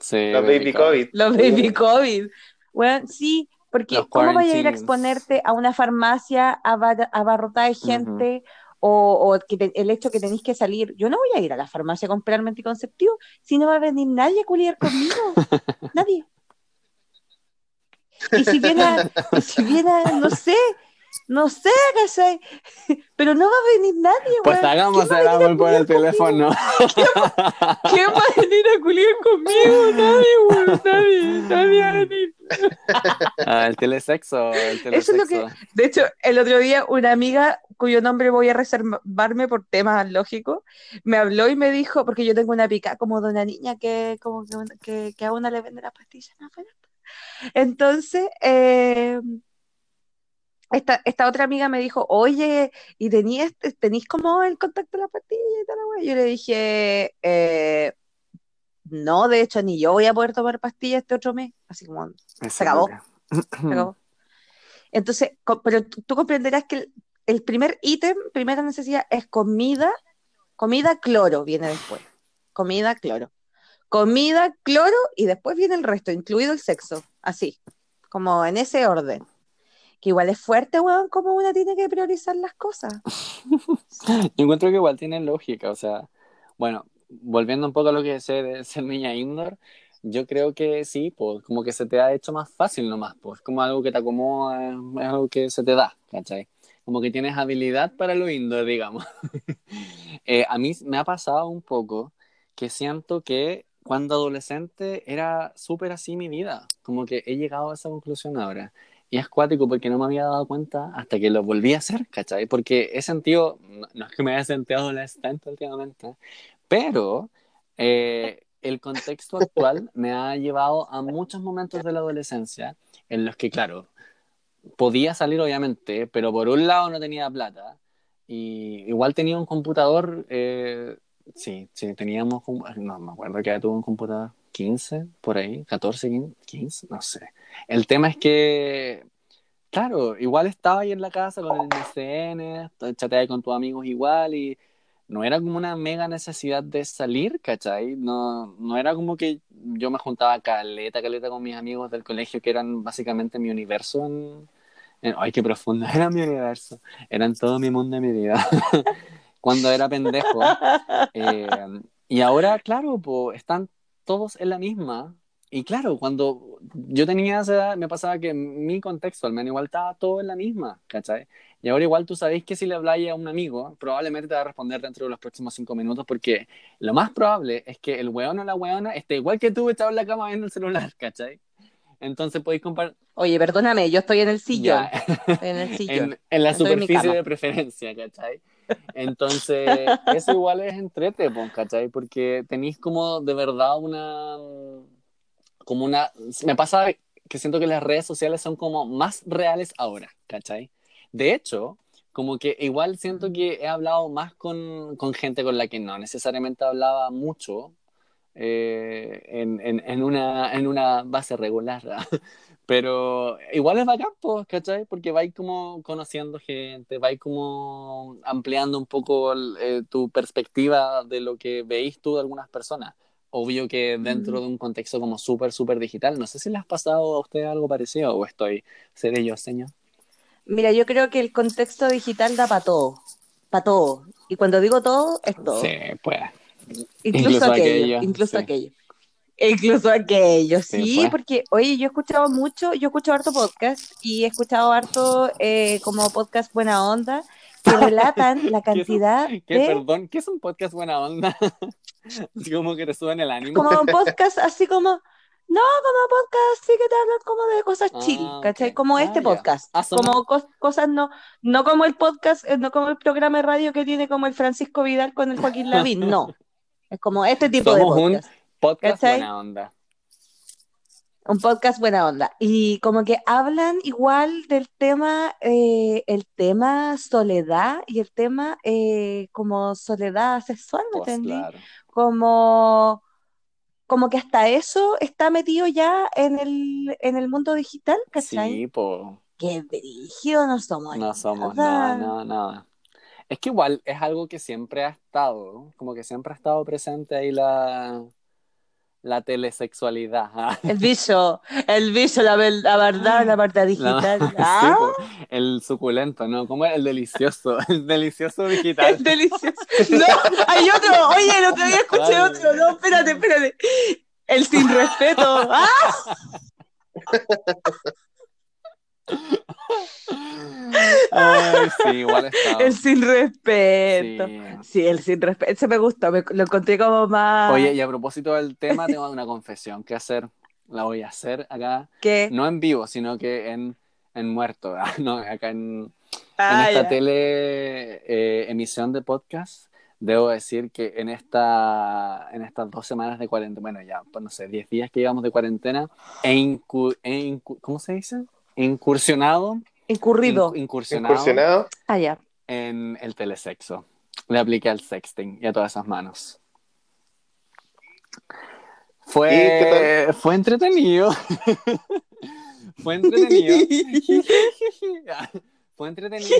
Sí, los baby COVID. los baby COVID. Bueno, sí, porque Los ¿cómo vaya a ir a exponerte a una farmacia abar- abarrotada de gente o, o que te- el hecho que tenéis que salir. Yo no voy a ir a la farmacia a comprarme anticonceptivo si no va a venir nadie a culiar conmigo. Nadie. Y si viene, a- y si viene, a- no sé, no sé, ¿cachai? Pero no va a venir nadie, Pues weón. hagamos ¿Quién va el amor por el culiar conmigo? teléfono. ¿Quién va a venir a culiar conmigo? Nadie, weón, nadie, nadie va a venir. Ah, el telesexo, el telesexo. Eso es lo que- De hecho, el otro día una amiga cuyo nombre voy a reservarme por temas lógicos, me habló y me dijo, porque yo tengo una pica como de una niña que como que, que, que a una le vende las pastillas baratas. Entonces, eh, esta, esta otra amiga me dijo, oye, ¿y tenías, tenís como el contacto de la pastilla y tal? la wea?" Yo le dije, eh, no, de hecho, ni yo voy a poder tomar pastillas este otro mes. Así como, acabó. se acabó. Entonces, pero tú, tú comprenderás que el, el primer ítem, primera necesidad es comida, comida, cloro viene después. Comida, cloro. Comida, cloro y después viene el resto, incluido el sexo. Así, como en ese orden. Que igual es fuerte, weón, como una tiene que priorizar las cosas. Yo encuentro que igual tiene lógica, o sea, bueno, volviendo un poco a lo que sé de ser niña indoor, yo creo que sí, pues como que se te ha hecho más fácil nomás, pues como algo que te acomoda, es algo que se te da, ¿cachai? Como que tienes habilidad para lo indoor, digamos. Eh, a mí me ha pasado un poco que siento que cuando adolescente era súper así mi vida, como que he llegado a esa conclusión ahora. Y es cuático porque no me había dado cuenta hasta que lo volví a hacer, ¿cachai? Porque he sentido, no, es que me haya sentido adolescente últimamente, pero eh, el contexto actual me ha llevado a muchos momentos de la adolescencia en los que, claro, podía salir obviamente, pero por un lado no tenía plata y igual tenía un computador, eh, sí, sí, teníamos, no me acuerdo que tuvo un computador, 15, por ahí, 14, 15, 15, no sé. El tema es que, claro, igual estaba ahí en la casa con el MCN, chateaba con tus amigos igual y no era como una mega necesidad de salir, ¿cachai? No, no era como que yo me juntaba caleta, caleta con mis amigos del colegio que eran básicamente mi universo en... en- ay, qué profundo, era mi universo, eran todo mi mundo y mi vida. Cuando era pendejo. Eh, y ahora, claro, pues están todos en la misma. Y claro, cuando yo tenía esa edad, me pasaba que mi contexto, al menos igual estaba todo en la misma, ¿cachai? Y ahora igual tú sabéis que si le habláis a un amigo, probablemente te va a responder dentro de los próximos cinco minutos, porque lo más probable es que el weón o la weona esté igual que tú echado en la cama viendo el celular, ¿cachai? Entonces podéis compartir Oye, perdóname, yo estoy en el sillón. Estoy en el sillón. en, en la Estoy en superficie cama. de preferencia, ¿cachai? Entonces, eso igual es entrete, ¿cachai? Porque tenéis como de verdad una... Como una... Me pasa que siento que las redes sociales son como más reales ahora, ¿cachai? De hecho, como que igual siento que he hablado más con, con gente con la que no necesariamente hablaba mucho eh, en, en, en, una, en una base regular. Pero igual es bacán, pues, ¿cachai? Porque vais como conociendo gente, vais como ampliando un poco el, eh, tu perspectiva de lo que veis tú de algunas personas. Obvio que dentro Mm. de un contexto como súper, súper digital. No sé si les ha pasado a ustedes algo parecido o estoy, seré yo, señor. Mira, yo creo que el contexto digital da para todo. Para todo. Y cuando digo todo, es todo. Sí, pues. Incluso, Incluso aquello, aquello, incluso sí. aquello. Incluso aquello, Sí, sí, pues. porque, oye, yo he escuchado mucho, yo escucho harto podcast y he escuchado harto eh, como podcast buena onda que relatan la cantidad ¿Qué, de... perdón, ¿qué es un podcast buena onda? Así como que te suben el ánimo. Como un podcast así como... No, como podcast sí que te hablan como de cosas Ah, chill. ¿cachai? Como Ah, este podcast. Ah, Como cos- cosas no, no como el podcast, eh, no como el programa de radio que tiene como el Francisco Vidal con el Joaquín Lavín, no. Es como este tipo de un- podcast. Buena onda. Un podcast buena onda. Y como que hablan igual del tema, eh, el tema soledad y el tema eh, como soledad sexual, ¿me Pues entendí? claro. Como, como que hasta eso está metido ya en el, en el mundo digital, ¿cachai? Sí, pues. Qué brígido no somos No somos nada. nada, nada, nada. Es que igual es algo que siempre ha estado, como que siempre ha estado presente ahí la, la telesexualidad. El bicho, el bicho, la, ver- la verdad, la verdad digital. Ah, po, el suculento, ¿no? ¿Cómo es? El delicioso, el delicioso digital. es delicioso. No, hay otro. Oye, el otro día escuché otro. No, espérate, espérate. El sin respeto. ¡Ah! Ay, sí, igual. El sin respeto. Sí. Sí, el sin respeto. Ese me gustó. me- lo encontré como más. Oye, y a propósito del tema, tengo una confesión que hacer. La voy a hacer acá, ¿Qué? no en vivo, sino que en, en muerto, ¿verdad? no, acá en, en Ah, esta ya. tele eh, emisión de podcast. Debo decir que en esta en estas dos semanas de cuarentena, bueno, ya, pues no sé, diez días que llevamos de cuarentena, he, incu- he incu- ¿cómo se dice? Incursionado, Incurrido. inc- incursionado, Incursionado. Ah, ya. en el telesexo. Le apliqué al sexting y a todas esas manos. ¿Y Fue, fue entretenido. fue entretenido. fue entretenido.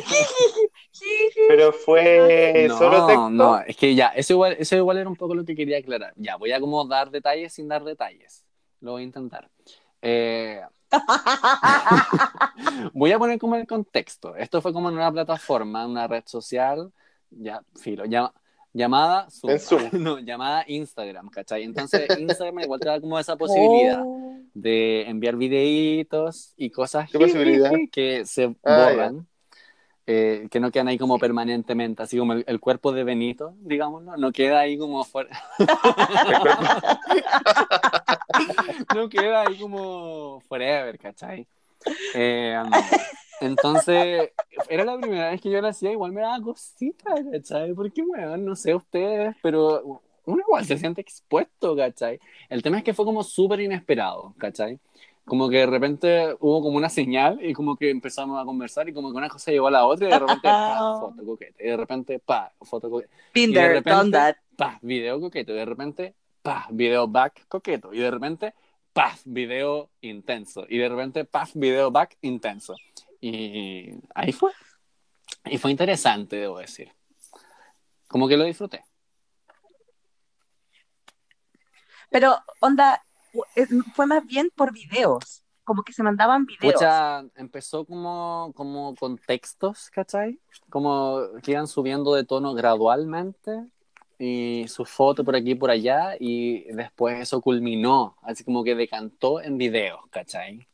Pero fue no, solo texto. no, es que ya, eso igual, eso igual era un poco lo que quería aclarar. Ya, voy a como dar detalles sin dar detalles. Lo voy a intentar. Eh, voy a poner como el contexto. Esto fue como en una plataforma, una red social, ya, filo, ya, llamada Zoom. En Zoom. No, llamada Instagram, ¿cachai? Entonces Instagram igual te da como esa posibilidad Oh. de enviar videitos y cosas que se Ah, borran, eh, que no quedan ahí como permanentemente, así como el, el cuerpo de Benito, digámoslo, no queda ahí como fuera, no queda ahí como forever, ¿cachai? Eh, entonces, era la primera vez que yo lo hacía, igual me daba cosita, ¿cachai? Porque, bueno, no sé ustedes, pero uno igual se siente expuesto, ¿cachai? El tema es que fue como súper inesperado, ¿cachai? Como que de repente hubo como una señal y como que empezamos a conversar y como que una cosa llevó a la otra y de repente, pa, foto coqueta, y de repente, pa, foto coqueta, Been Y de there, repente- done that. pa, video coqueto, y de repente, pa, video back coqueto, y de repente, paf, video intenso, y de repente, paf, video back intenso. Y ahí fue. Y fue interesante, debo decir. Como que lo disfruté. Pero, onda, fue más bien por videos. Como que se mandaban videos. Pucha, empezó como, como con textos, ¿cachai? Como que iban subiendo de tono gradualmente y su foto por aquí y por allá y después eso culminó, así como que decantó en videos, ¿cachai?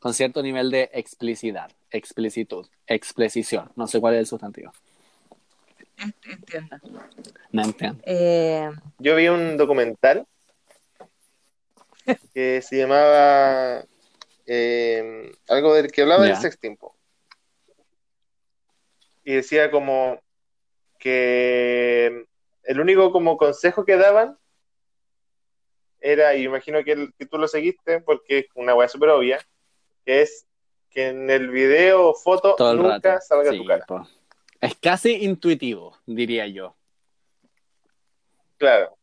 Con cierto nivel de explicidad, explicitud, explicición, no sé cuál es el sustantivo. Entiendo. No entiendo. Eh, Yo vi un documental que se llamaba eh, algo del que hablaba Ya. del sexting. Y decía como que el único como consejo que daban era, y imagino que, el- que tú lo seguiste porque es una weá súper obvia, que es que en el video o foto Todo nunca rato. salga Sí, tu cara. po. Es casi intuitivo, diría yo. Claro.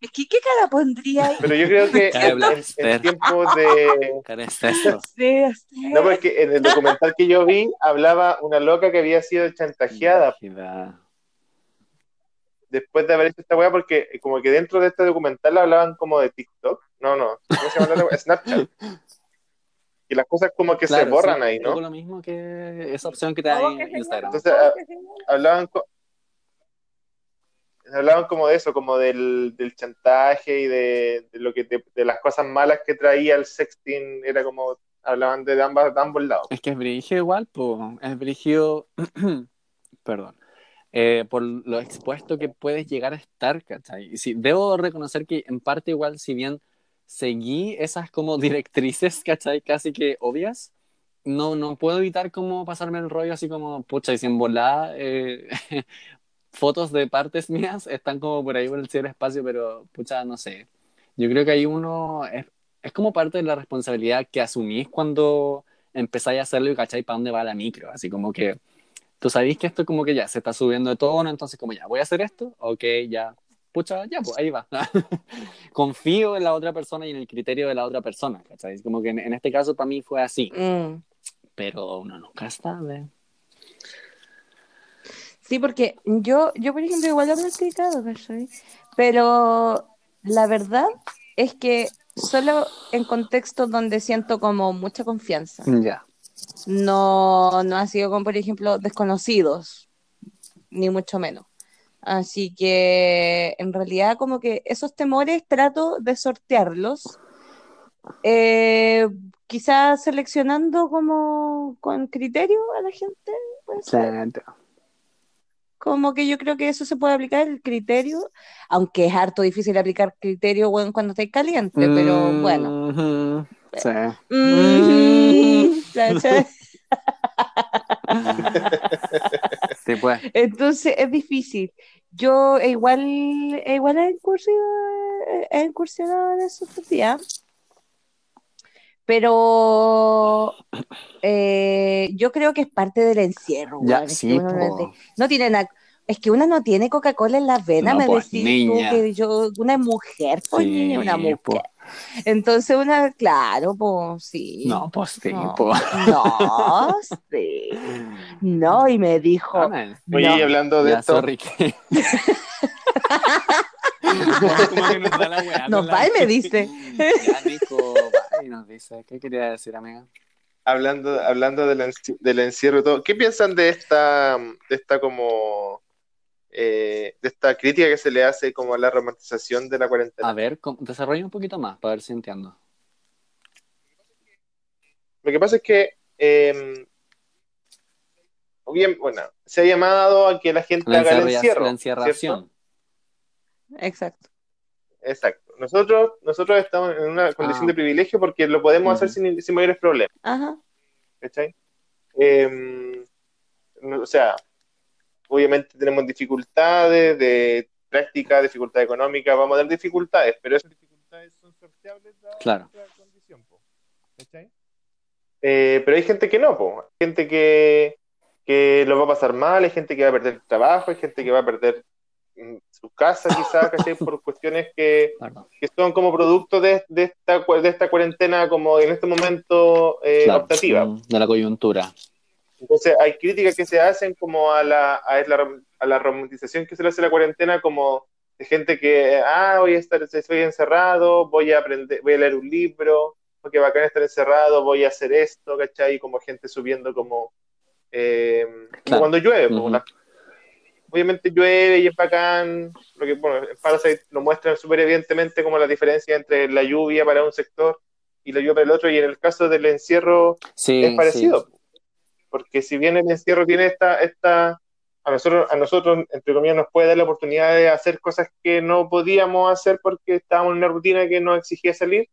Es que, ¿qué cara pondría ahí? Pero yo creo que en, en- tiempos de. No, porque en el documental que yo vi hablaba una loca que había sido chantajeada después de haber hecho esta weá, porque como que dentro de este documental hablaban como de TikTok. No, no, ¿cómo se llama la weá? Snapchat. Y las cosas como que se borran sí, ahí, ¿no? lo mismo que esa opción que te da ¿Cómo que en Instagram. Entonces ah, hablaban, co- hablaban como de eso, como del, del chantaje y de, de lo que te- de las cosas malas que traía el sexting, era como hablaban de ambas, de ambos lados. Es que es brigio igual, po. es brigio, perdón, eh, por lo expuesto que puedes llegar a estar, ¿cachai? Y sí, debo reconocer que en parte igual, si bien seguí esas como directrices, ¿cachai? Casi que obvias, no, no puedo evitar como pasarme el rollo así como, pucha, y si en volada, eh, fotos de partes mías están como por ahí por el ciberespacio, pero pucha, no sé. Yo creo que ahí uno es, es como parte de la responsabilidad que asumís cuando empezáis a hacerlo y cacháis para dónde va la micro. Así como que tú sabéis que esto como que ya se está subiendo de tono, entonces como ya, voy a hacer esto, ok, ya, pucha, ya, pues ahí va. Confío en la otra persona y en el criterio de la otra persona, ¿cachai? Como que en, en este caso para mí fue así, Mm. pero uno nunca sabe. Sí, porque yo, yo por ejemplo, igual lo he practicado, ¿cachai? Pero la verdad es que solo en contextos donde siento como mucha confianza. Ya. No, no ha sido como, por ejemplo, desconocidos, ni mucho menos. Así que en realidad como que esos temores trato de sortearlos, eh, quizás seleccionando como con criterio a la gente. puede ser. Claro. Como que yo creo que eso se puede aplicar el criterio, aunque es harto difícil aplicar criterio bueno, cuando estáis caliente, pero bueno. Ujú, Sí. Mm, ¿cachai? Sí, pues. Entonces es difícil. Yo igual, igual he incursionado, he incursionado en eso estos días. Pero eh, yo creo que es parte del encierro. Ya, es que sí, no, no tiene na- es que una no tiene Coca-Cola en las venas, No, me pues, decís tú niña. que yo, una mujer, pues Sí, niña, una mujer. po. Entonces una, claro, pues sí. No, pues sí, No. po. No, sí. No, y me dijo, Amén. Oye, No. y hablando de Ya, esto, sorry. que- Como que nos da la weá nos va y me dice. Ya y nos dice. ¿Qué quería decir, amiga? hablando, hablando del, enci- del encierro y todo, ¿qué piensan de esta, de esta como eh, de esta crítica que se le hace como a la romantización de la cuarentena? A ver, desarrolla un poquito más para ver si entiendo. Lo que pasa es que eh, bien, bueno, se ha llamado a que la gente La, haga el encierro, la encerración. Exacto. Exacto. Nosotros, nosotros estamos en una condición Ah. de privilegio porque lo podemos hacer sin, sin mayores problemas. Ajá. ¿cachai? Eh, no- o sea, obviamente tenemos dificultades de práctica, dificultades económicas, vamos a tener dificultades, pero esas dificultades son sorteables Claro. condición, po, ¿cachai? Eh, pero hay gente que no, po. hay gente que, que lo va a pasar mal, hay gente que va a perder trabajo, hay gente que va a perder su casa quizás, ¿cachai? Por cuestiones que, que son como producto de, de esta, de esta cuarentena como en este momento eh, Claro, optativa. mm, De la coyuntura. Entonces hay críticas que se hacen como a la, a la, a la romantización que se le hace a la cuarentena como de gente que, ah, voy a estar, estoy encerrado, voy a aprender, voy a leer un libro, porque bacán estar encerrado, voy a hacer esto, ¿cachai? Como gente subiendo como, eh, Claro. cuando llueve, po, Ujú. Obviamente llueve y es bacán, lo que, bueno, en Parasite lo muestran súper evidentemente como la diferencia entre la lluvia para un sector y la lluvia para el otro, y en el caso del encierro, Sí, es parecido. sí. Porque si bien el encierro tiene esta, esta a nosotros, a nosotros, entre comillas, nos puede dar la oportunidad de hacer cosas que no podíamos hacer porque estábamos en una rutina que nos exigía salir,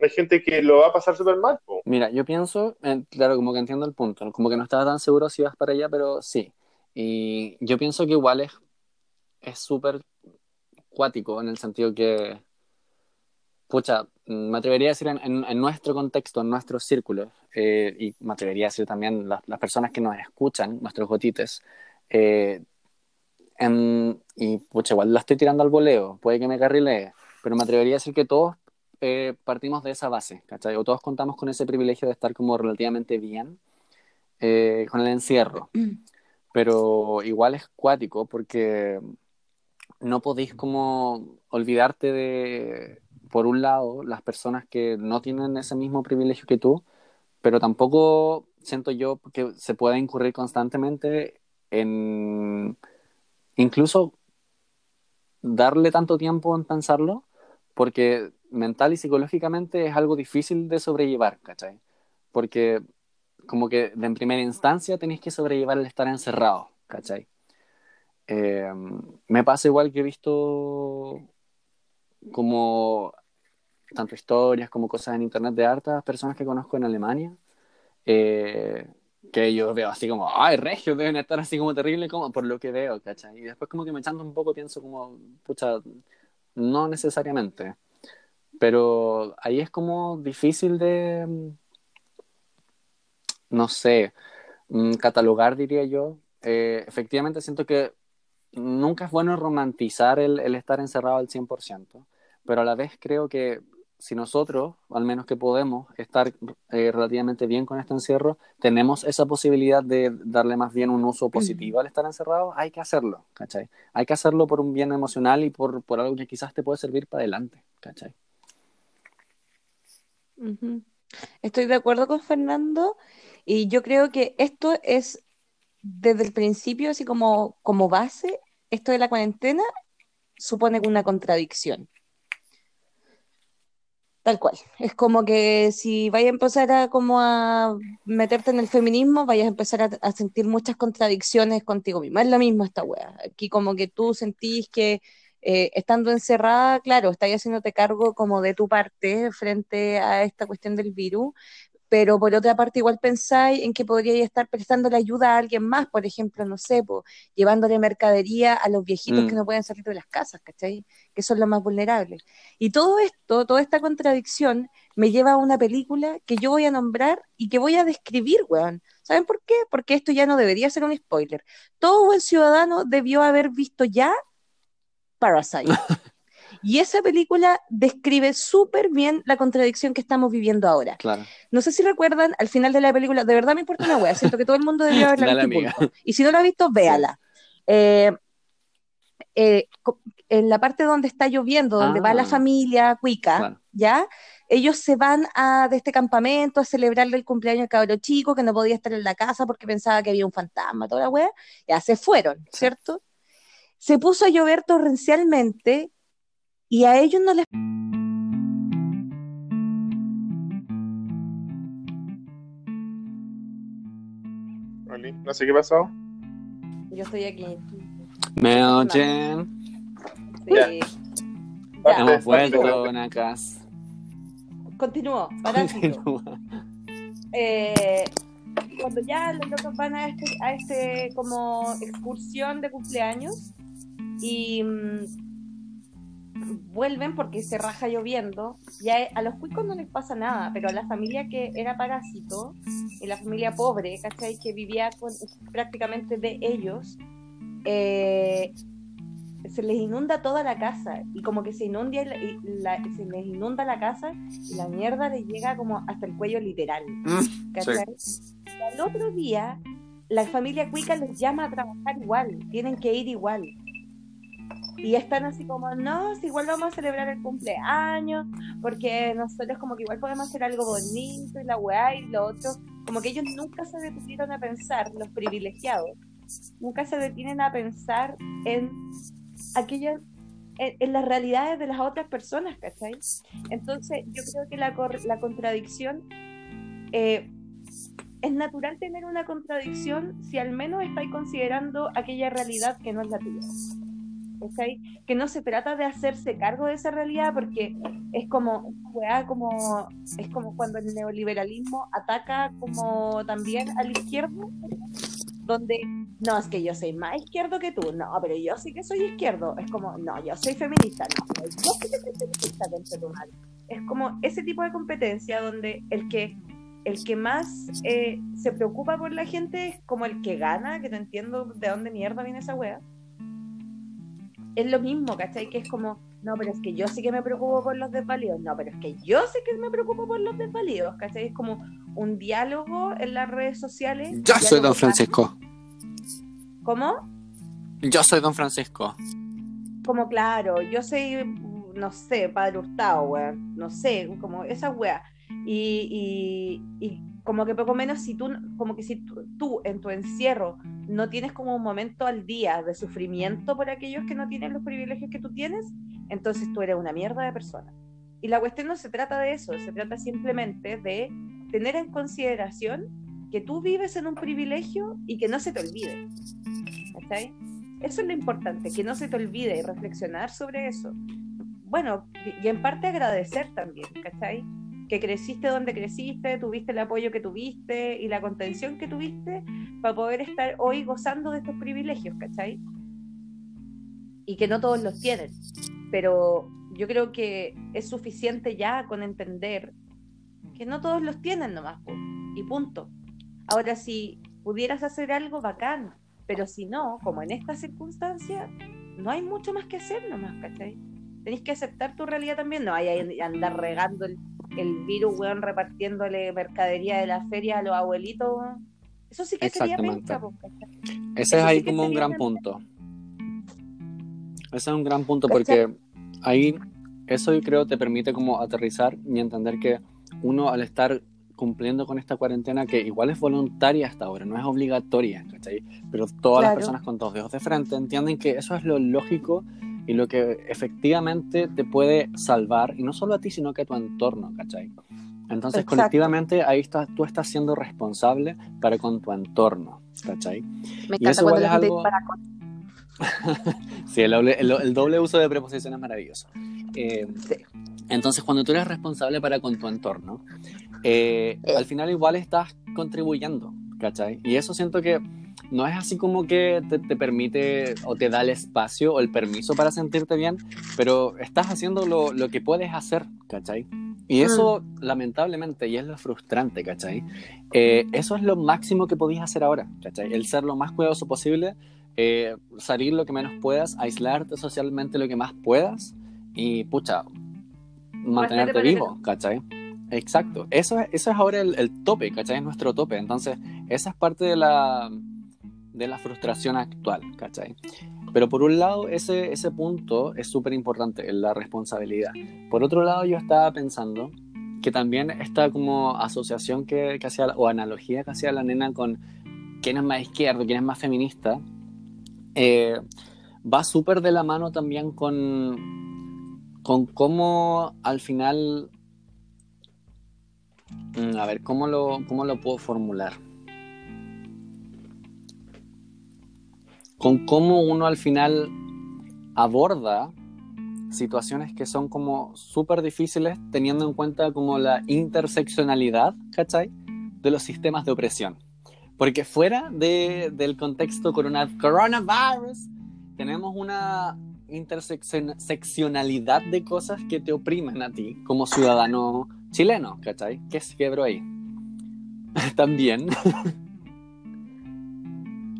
hay gente que lo va a pasar súper mal. po. Mira, yo pienso, eh, claro, como que entiendo el punto, como que no estaba tan seguro si vas para allá, pero sí. Y yo pienso que igual es es súper cuático en el sentido que, pucha, me atrevería a decir en, en- en nuestro contexto, en nuestros círculos, eh, y me atrevería a decir también las, las personas que nos escuchan, nuestros gotites, eh, en- y pucha, igual la estoy tirando al voleo, puede que me carrilee, pero me atrevería a decir que todos eh, partimos de esa base, ¿cachai? O todos contamos con ese privilegio de estar como relativamente bien eh, con el encierro. Pero igual es cuático porque no podéis como olvidarte de, por un lado, las personas que no tienen ese mismo privilegio que tú, pero tampoco siento yo que se pueda incurrir constantemente en incluso darle tanto tiempo en pensarlo, porque mental y psicológicamente es algo difícil de sobrellevar, ¿cachai? Porque como que de en primera instancia tenéis que sobrellevar el estar encerrado, ¿cachai? Eh, me pasa igual que he visto como tanto historias como cosas en internet de hartas personas que conozco en Alemania, eh, que yo veo así como, ay, regios deben estar así como terrible como por lo que veo, ¿cachai? Y después como que me echando un poco pienso como, pucha, no necesariamente. Pero ahí es como difícil de, no sé, mm, catalogar, diría yo. Eh, efectivamente siento que nunca es bueno romantizar el, el estar encerrado al 100%, pero a la vez creo que si nosotros, al menos que podemos, estar eh, relativamente bien con este encierro, tenemos esa posibilidad de darle más bien un uso positivo al estar encerrado, hay que hacerlo, ¿cachai? Hay que hacerlo por un bien emocional y por, por algo que quizás te puede servir para adelante, ¿cachai? Estoy de acuerdo con Fernando y yo creo que esto es desde el principio, así como, como base, esto de la cuarentena supone una contradicción. Tal cual. Es como que si vayas a empezar a como a meterte en el feminismo, vayas a empezar a, sentir muchas contradicciones contigo misma. Es lo mismo esta wea. Aquí como que tú sentís que eh, estando encerrada, claro, estás haciéndote cargo como de tu parte frente a esta cuestión del virus, pero por otra parte igual pensáis en que podríais estar prestándole ayuda a alguien más, por ejemplo, no sé, po, llevándole mercadería a los viejitos Mm. que no pueden salir de las casas, ¿cachai? Que son los más vulnerables. Y todo esto, toda esta contradicción me lleva a una película que yo voy a nombrar y que voy a describir, weón. ¿Saben por qué? Porque esto ya no debería ser un spoiler. Todo buen ciudadano debió haber visto ya Parasite. Y esa película describe súper bien la contradicción que estamos viviendo ahora. Claro. No sé si recuerdan, al final de la película, de verdad me importa una wea, siento que todo el mundo debió haberla visto y si no la ha visto, véala. Eh, eh, en la parte donde está lloviendo, donde va la Ah. familia cuica, Claro. ¿ya? Ellos se van a, de este campamento a celebrarle el cumpleaños al cabro chico que no podía estar en la casa porque pensaba que había un fantasma, toda la wea. Ya se fueron, Sí. ¿cierto? Se puso a llover torrencialmente y a ellos no les Oli, No sé qué pasó. Yo estoy aquí. ¿Me oyen? Ya. Sí. Parte, Hemos vuelto. Continúo. Eh, cuando ya los locos van a este, a este como excursión de cumpleaños y mm, vuelven porque se raja lloviendo, ya a los cuicos no les pasa nada, pero a la familia que era parásito, y la familia pobre, ¿cachai? Que vivía con, prácticamente de ellos, eh, se les inunda toda la casa y como que se inunda la, y la- se les inunda la casa y la mierda les llega como hasta el cuello literal. Mm, ¿cachai? Y al otro día, la familia cuica les llama a trabajar igual, tienen que ir igual. Y están así como, no, si igual vamos a celebrar el cumpleaños, porque nosotros como que igual podemos hacer algo bonito y la weá y lo otro. Como que ellos nunca se detuvieron a pensar, los privilegiados, nunca se detienen a pensar en aquellas, en, las realidades de las otras personas, ¿cachai? Entonces, yo creo que la, la contradicción eh, es natural tener una contradicción si al menos estáis considerando aquella realidad que no es la tuya. ¿Cachai? Que no se trata de hacerse cargo de esa realidad porque es como, como, es como cuando el neoliberalismo ataca como también al izquierdo, donde no, es que yo soy más izquierdo que tú, no, pero yo sí que soy izquierdo, es como, no, yo soy feminista, no, yo sí que soy feminista, tu madre. Es como ese tipo de competencia donde el que el que más eh, se preocupa por la gente es como el que gana, que no entiendo de dónde mierda viene esa wea. Es lo mismo, ¿cachai? Que es como, no, pero es que yo sí que me preocupo por los desvalidos, no, pero es que yo sí que me preocupo por los desvalidos, ¿cachai? Es como un diálogo en las redes sociales. Yo soy Don Francisco. ¿Cómo? Yo soy Don Francisco. como claro, yo soy, no sé, padre Hurtado, weón, no sé, como esa wea. Y, y, y como que poco menos si tú, como que si tú, tú en tu encierro no tienes como un momento al día de sufrimiento por aquellos que no tienen los privilegios que tú tienes, entonces tú eres una mierda de persona. Y la cuestión no se trata de eso, se trata simplemente de tener en consideración que tú vives en un privilegio y que no se te olvide. ¿Cachai? Eso es lo importante, que no se te olvide y reflexionar sobre eso. Bueno, y en parte agradecer también, ¿cachai? Que creciste donde creciste, tuviste el apoyo que tuviste y la contención que tuviste para poder estar hoy gozando de estos privilegios, ¿cachai? Y que no todos los tienen. Pero yo creo que es suficiente ya con entender que no todos los tienen nomás, y punto. Ahora, si pudieras hacer algo bacán, pero si no, como en esta circunstancia, no hay mucho más que hacer nomás, ¿cachai? tenés que aceptar tu realidad también, no hay andar regando el, el virus, weón, repartiéndole mercadería de la feria a los abuelitos, weón. Eso sí que sería penca. Ese es ahí sí como un gran penca. punto. Ese es un gran punto ¿Cachai? porque ahí eso yo creo te permite como aterrizar y entender que uno al estar cumpliendo con esta cuarentena que igual es voluntaria hasta ahora, no es obligatoria, ¿cachai? Pero todas las Claro. personas con dos dedos de frente entienden que eso es lo lógico y lo que efectivamente te puede salvar, y no solo a ti, sino que a tu entorno, ¿cachai? Entonces, Exacto. colectivamente, ahí estás, tú estás siendo responsable para con tu entorno, ¿cachai? Me Y eso cuando la es gente algo- dispara con- Sí, el doble, el- el doble uso de preposiciones es maravilloso. Eh, Sí. entonces, cuando tú eres responsable para con tu entorno, eh, Eh. al final igual estás contribuyendo, ¿cachai? Y eso siento que no es así como que te, te permite o te da el espacio o el permiso para sentirte bien, pero estás haciendo lo, lo que puedes hacer, ¿cachai? Y eso, lamentablemente, y es lo frustrante, ¿cachai? Eh, eso es lo máximo que podías hacer ahora, ¿cachai? El ser lo más cuidadoso posible, eh, salir lo que menos puedas, aislarte socialmente lo que más puedas y, pucha, mantenerte vivo, ¿cachai? Exacto. Eso es, eso es ahora el, el tope, ¿cachai? Es nuestro tope. Entonces, esa es parte de la, de la frustración actual, ¿cachai? Pero por un lado, ese, ese punto es súper importante, la responsabilidad. Por otro lado, yo estaba pensando que también esta como asociación que, que hacía, o analogía que hacía la nena con quién es más izquierdo, quién es más feminista, eh, va súper de la mano también con, con cómo al final... Mm, A ver, ¿cómo lo, cómo lo puedo formular? Con cómo uno al final aborda situaciones que son como súper difíciles teniendo en cuenta como la interseccionalidad, ¿cachai? De los sistemas de opresión. Porque fuera de- del contexto corona- coronavirus, tenemos una interseccionalidad de cosas que te oprimen a ti como ciudadano chileno, ¿cachai? ¿Qué es quebro ahí? También,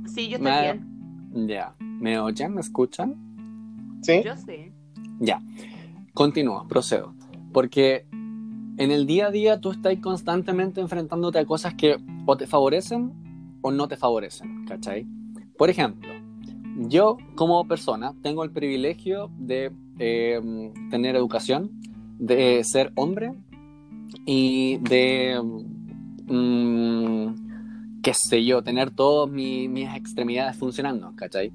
Sí, yo también. Ya. ¿Me oyen? ¿Me escuchan? ¿Sí? Yo sí. Ya. Continúo, procedo. Porque en el día a día tú estás constantemente enfrentándote a cosas que o te favorecen o no te favorecen, ¿cachai? Por ejemplo, yo como persona tengo el privilegio de eh, tener educación, de ser hombre y de, mm, qué sé yo, tener todas mi- mis extremidades funcionando, ¿cachai?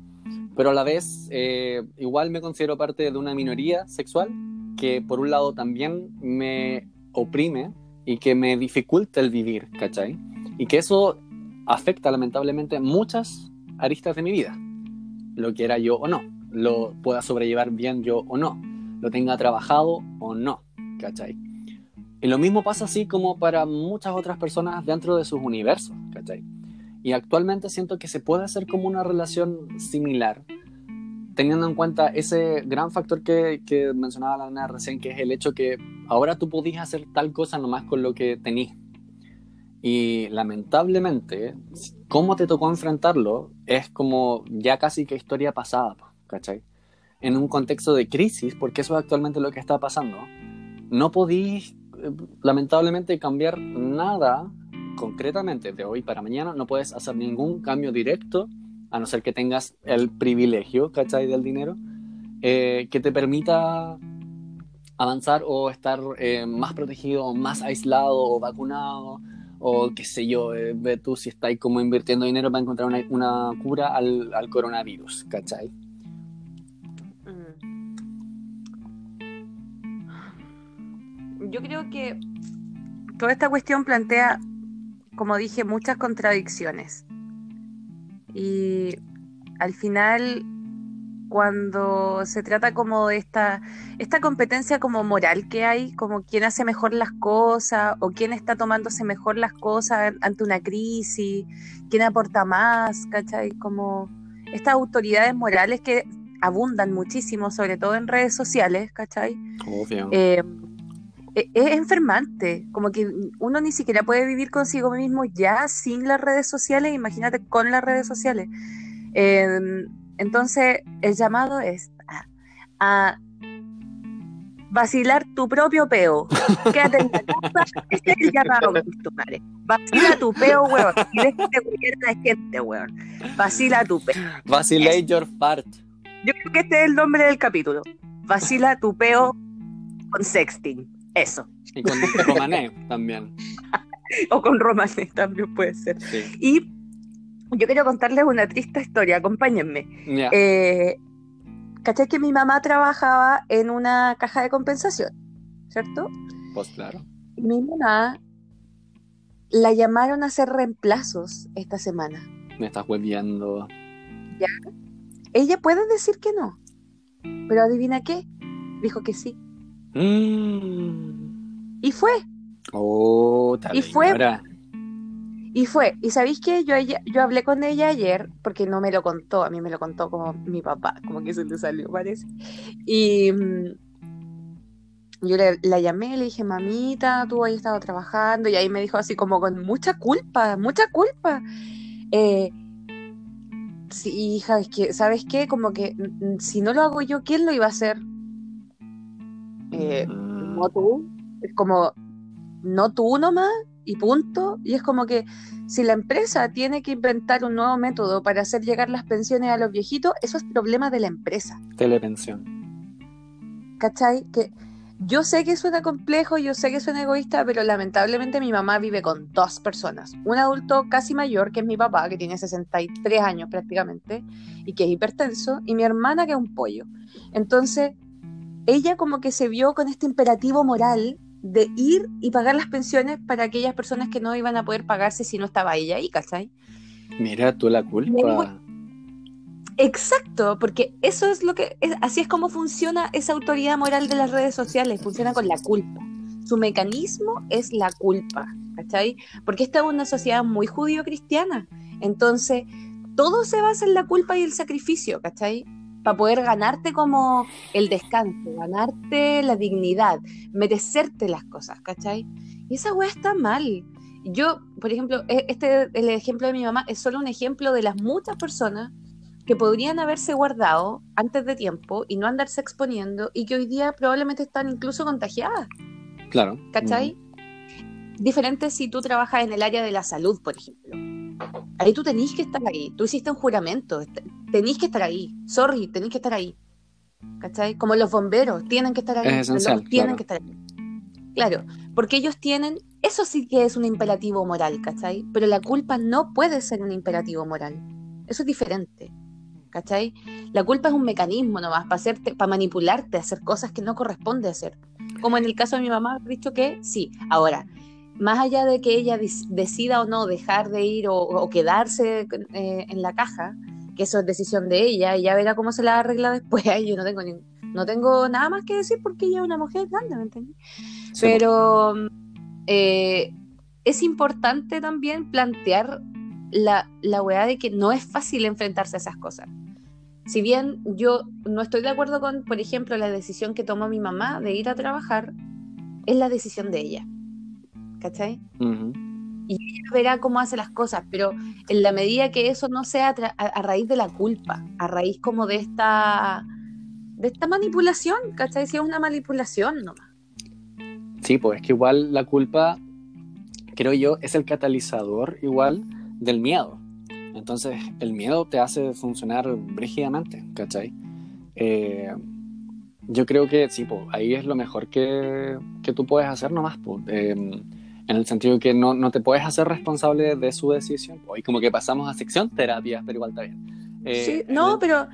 Pero a la vez, eh, igual me considero parte de una minoría sexual que por un lado también me oprime y que me dificulta el vivir, ¿cachai? Y que eso afecta lamentablemente muchas aristas de mi vida, lo quiera yo o no, lo pueda sobrellevar bien yo o no, lo tenga trabajado o no, ¿cachai? Y lo mismo pasa así como para muchas otras personas dentro de sus universos, ¿cachai? Y actualmente siento que se puede hacer como una relación similar, teniendo en cuenta ese gran factor que, que mencionaba la nena recién, que es el hecho que ahora tú podías hacer tal cosa nomás con lo que tenías. Y lamentablemente, cómo te tocó enfrentarlo es como ya casi que historia pasada, ¿cachai? En un contexto de crisis, porque eso es actualmente lo que está pasando, no podís, lamentablemente, cambiar nada concretamente de hoy para mañana, no puedes hacer ningún cambio directo, a no ser que tengas el privilegio, ¿cachai? Del dinero, eh, que te permita avanzar o estar eh, más protegido, más aislado o vacunado, o qué sé yo, eh, ve tú si estáis como invirtiendo dinero para encontrar una, cura al, al coronavirus, ¿cachai? Yo creo que toda esta cuestión plantea, como dije, muchas contradicciones. Y al final, cuando se trata como de esta, esta competencia como moral que hay, como quién hace mejor las cosas o quién está tomándose mejor las cosas ante una crisis, quién aporta más, ¿cachai? Como estas autoridades morales que abundan muchísimo, sobre todo en redes sociales, ¿cachai? Obvio. Eh, es enfermante, como que uno ni siquiera puede vivir consigo mismo ya sin las redes sociales, imagínate con las redes sociales. Eh, entonces, el llamado es a, a vacilar tu propio peo. Quédate en la casa, ese es el llamado costumbre. Vacila tu peo, weón. Y déjate de gente, weón. Vacila tu peo. Vacilate your fart. Yo creo que este es el nombre del capítulo. Vacila tu peo con sexting. Eso. Y con romané también. O con romané también puede ser. Sí. Y yo quiero contarles una triste historia, acompáñenme. Ya. Eh, ¿Cachai que mi mamá trabajaba en una caja de compensación? ¿Cierto? Pues claro. Mi mamá la llamaron a hacer reemplazos esta semana. Me estás hueviando. Ella puede decir que no, pero adivina qué, dijo que sí. Mm. Y fue, Oh, Y fue- señora. y fue. Y sabéis que yo, yo hablé con ella ayer, porque no me lo contó, a mí me lo contó como mi papá, como que se le salió, parece. Y mm, yo le- la llamé, le dije, mamita, tú ahí estado trabajando, y ahí me dijo así como con mucha culpa, mucha culpa. Eh, sí, hija, es que, ¿sabes qué? Como que mm, si no lo hago yo, ¿quién lo iba a hacer? Eh, Mm. no tú. Es como, no tú nomás y punto. Y es como que si la empresa tiene que inventar un nuevo método para hacer llegar las pensiones a los viejitos, eso es problema de la empresa. Telepensión. ¿Cachai? Que yo sé que suena complejo, yo sé que suena egoísta, pero lamentablemente mi mamá vive con dos personas. Un adulto casi mayor, que es mi papá, que tiene 63 años prácticamente, y que es hipertenso, y mi hermana, que es un pollo. Entonces, ella como que se vio con este imperativo moral de ir y pagar las pensiones para aquellas personas que no iban a poder pagarse si no estaba ella ahí, ¿cachai? Mira tú la culpa. Exacto, porque eso es lo que, es- así es como funciona esa autoridad moral de las redes sociales, funciona con la culpa. Su mecanismo es la culpa, ¿cachai? Porque esta es una sociedad muy judío-cristiana, entonces todo se basa en la culpa y el sacrificio, ¿cachai? Para poder ganarte como el descanso, ganarte la dignidad, merecerte las cosas, ¿cachai? Y esa weá está mal. Yo, por ejemplo, e- este, el ejemplo de mi mamá es solo un ejemplo de las muchas personas que podrían haberse guardado antes de tiempo y no andarse exponiendo y que hoy día probablemente están incluso contagiadas, Claro. ¿cachai? Diferente si tú trabajas en el área de la salud, por ejemplo. Ahí tú tenés que estar ahí, tú hiciste un juramento, tenés que estar ahí, sorry, tenés que estar ahí, ¿cachai? Como los bomberos, tienen que estar ahí, Es esencial, tienen claro. que estar ahí. Claro, porque ellos tienen, eso sí que es un imperativo moral, ¿cachai? Pero la culpa no puede ser un imperativo moral, eso es diferente. ¿cachai? La culpa es un mecanismo nomás para hacerte, para manipularte, hacer cosas que no corresponde hacer. Como en el caso de mi mamá, ha dicho que sí. Ahora, más allá de que ella decida o no dejar de ir o, o quedarse eh, en la caja, que eso es decisión de ella, y ya verá cómo se la arregla después. Yo no tengo, ni- no tengo nada más que decir porque ella es una mujer grande, ¿me entendí? Sí, Pero eh, es importante también plantear la, la weá de que no es fácil enfrentarse a esas cosas. Si bien yo no estoy de acuerdo con, por ejemplo, la decisión que tomó mi mamá de ir a trabajar, es la decisión de ella. ¿Cachai? Ujú. Ella verá cómo hace las cosas, pero en la medida que eso no sea a, raíz de la culpa, a raíz como de esta de esta manipulación, ¿cachai? Si es una manipulación nomás. Sí, pues es que igual la culpa, creo yo, es el catalizador igual del miedo. Entonces, el miedo te hace funcionar brígidamente, ¿cachai? Eh, yo creo que sí, pues ahí es lo mejor que, que tú puedes hacer nomás, pues. eh, en el sentido que no, no te puedes hacer responsable de su decisión. Pues, y como que pasamos a sección terapias, pero igual está bien. Eh, Sí, no, el- pero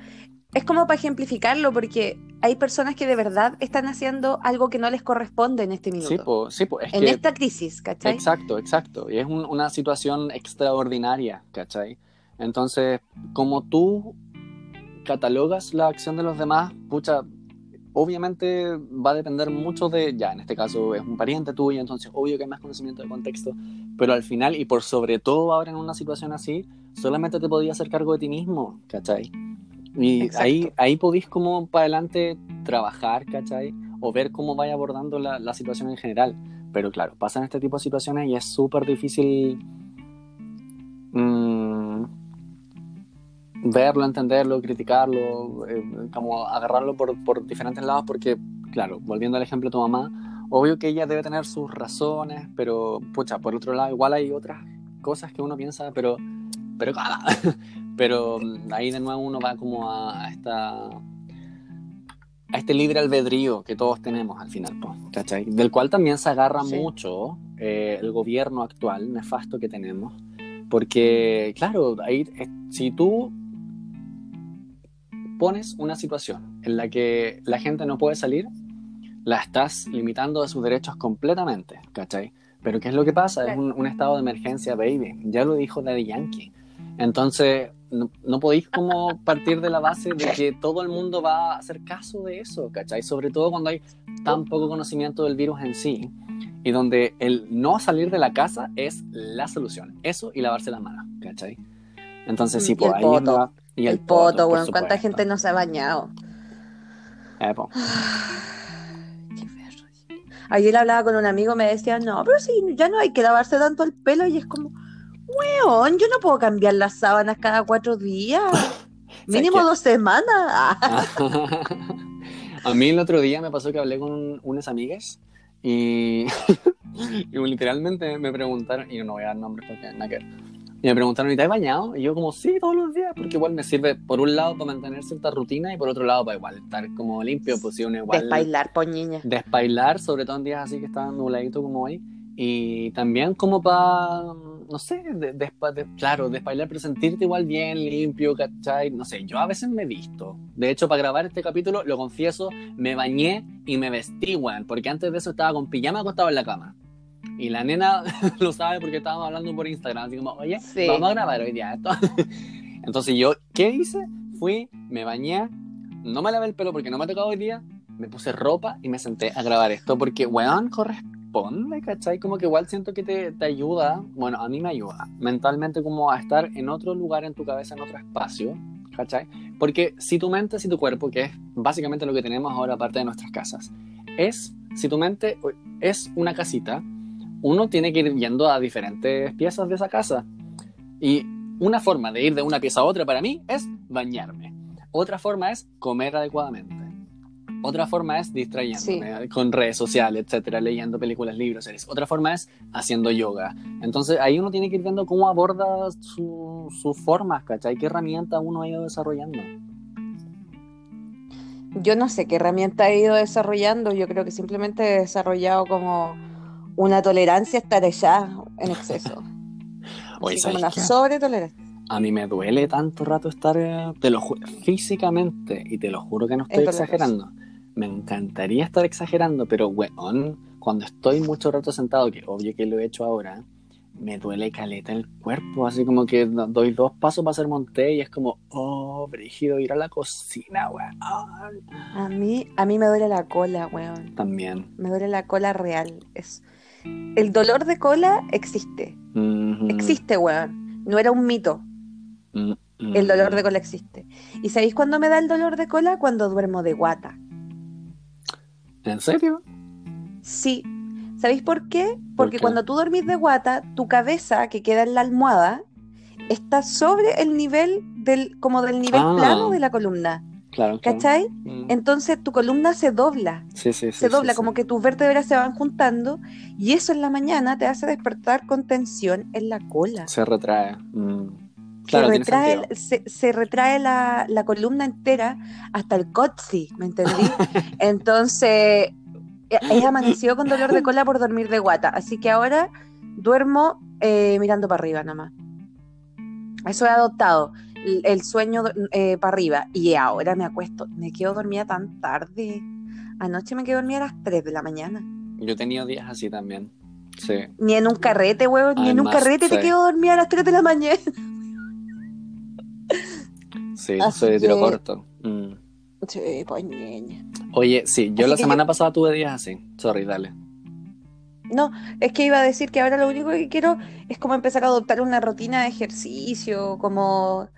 es como para ejemplificarlo, porque hay personas que de verdad están haciendo algo que no les corresponde en este minuto, Sí, pues, sí, es en que- esta crisis, ¿cachai? Exacto, exacto. Y es un- una situación extraordinaria, ¿cachai? Entonces, como tú catalogas la acción de los demás, pucha, obviamente va a depender mucho de, ya, en este caso es un pariente tuyo, entonces obvio que hay más conocimiento de contexto, pero al final, y por sobre todo ahora en una situación así, solamente te podías hacer cargo de ti mismo, ¿cachai? Y Exacto. ahí, ahí podís como para adelante trabajar, ¿cachai? O ver cómo vaya abordando la, la situación en general. Pero claro, pasan este tipo de situaciones y es súper difícil mm, verlo, entenderlo, criticarlo, eh, como agarrarlo por, por diferentes lados porque claro, volviendo al ejemplo de tu mamá, obvio que ella debe tener sus razones, pero, pucha, por otro lado, igual hay otras cosas que uno piensa, pero, pero, pero mm, ahí de nuevo uno va como a esta a este libre albedrío que todos tenemos al final, ¿cachai? Del cual también se agarra Sí. mucho eh, el gobierno actual, nefasto que tenemos, porque, claro, ahí, eh, si tú pones una situación en la que la gente no puede salir, la estás limitando de sus derechos completamente, ¿cachai? Pero ¿qué es lo que pasa? Es un, un estado de emergencia, baby. Ya lo dijo Daddy Yankee. Entonces, no, no podéis como partir de la base de que todo el mundo va a hacer caso de eso, ¿cachai? Sobre todo cuando hay tan poco conocimiento del virus en sí y donde el no salir de la casa es la solución. Eso y lavarse las manos, ¿cachai? Entonces, sí, pues ahí va- y el, poto, weón. ¿Cuánta gente no se ha bañado? Eh. Qué. Ayer hablaba con un amigo, me decía, no, pero sí, ya no hay que lavarse tanto el pelo. Y es como, weón, yo no puedo cambiar las sábanas cada cuatro días. Mínimo dos semanas. A mí el otro día me pasó que hablé con unas amigas y, y literalmente me preguntaron, y no voy a dar nombres porque nada que ver, y me preguntaron, ¿y te has bañado? Y yo como, sí, todos los días, porque igual me sirve por un lado para mantener cierta rutina y por otro lado para igual estar como limpio, pues si uno igual... Despailar, poñiña. Despailar, sobre todo en días así que están nubladito como hoy. Y también como para, no sé, de, claro, despailar, pero sentirte igual bien, limpio, ¿cachai? No sé, yo a veces me he visto. De hecho, para grabar este capítulo, lo confieso, me bañé y me vestí, weón, porque antes de eso estaba con pijama acostado en la cama. Y la nena lo sabe porque estábamos hablando por Instagram, así como, oye, Sí. vamos a grabar hoy día esto. Entonces yo, ¿qué hice? Fui, me bañé, no me lavé el pelo porque no me ha tocado hoy día, me puse ropa y me senté a grabar esto porque, weón, corresponde, ¿cachai? Como que igual siento que te, te ayuda, bueno, a mí me ayuda mentalmente como a estar en otro lugar en tu cabeza, en otro espacio, ¿cachai? Porque si tu mente, si tu cuerpo, que es básicamente lo que tenemos ahora aparte de nuestras casas, es, si tu mente es una casita, uno tiene que ir yendo a diferentes piezas de esa casa. Y una forma de ir de una pieza a otra para mí es bañarme. Otra forma es comer adecuadamente. Otra forma es distrayéndome con redes sociales, etcétera, leyendo películas, libros, series. Otra forma es haciendo yoga. Entonces ahí uno tiene que ir viendo cómo aborda su- sus formas, ¿cachai? ¿Qué herramienta uno ha ido desarrollando? Yo no sé qué herramienta he ido desarrollando. Yo creo que simplemente he desarrollado como una tolerancia a estar allá en exceso. Oye, como ¿sabes una sobretolerancia. A mí me duele tanto rato estar, eh, te lo físicamente, y te lo juro que no estoy exagerando. Me encantaría estar exagerando, pero weón, cuando estoy mucho rato sentado, que obvio que lo he hecho ahora, me duele caleta el cuerpo, así como que do- doy dos pasos para hacer monté y es como, oh, brígido ir a la cocina, weón. A mí, a mí me duele la cola, weón. También. Me duele la cola real. Es... El dolor de cola existe. Existe, weón. No era un mito. Mm, mm. El dolor de cola existe. ¿Y sabéis cuándo me da el dolor de cola? Cuando duermo de guata. ¿En serio? Sí. ¿Sabéis por qué? Porque qué? cuando tú dormís de guata, tu cabeza que queda en la almohada está sobre el nivel del, como del nivel Ah. plano de la columna. Claro. claro. ¿Cachai? Mm. Entonces tu columna se dobla. Sí, sí, sí. se dobla, como que tus vértebras se van juntando y eso en la mañana te hace despertar con tensión en la cola. Se retrae. Mm. Claro, se, retrae, sentido. se, se retrae la, la columna entera hasta el cotzi, ¿me entendí? Entonces, he amanecido con dolor de cola por dormir de guata, así que ahora duermo eh, mirando para arriba nada más. Eso he adoptado, el, sueño para arriba. Y ahora me acuesto, me quedo dormida tan tarde. Anoche me quedé dormida a las 3 de la mañana. Yo he tenido días así también. Sí. Ni en un carrete, huevón, ni en un carrete te quedo dormida a las 3 de la mañana. Sí, Así soy de tiro que- corto. Mm. Sí, pues ñeña. Oye, sí, yo Así la semana yo- pasada tuve días así. Sorry, dale. No, es que iba a decir que ahora lo único que quiero es como empezar a adoptar una rutina de ejercicio, como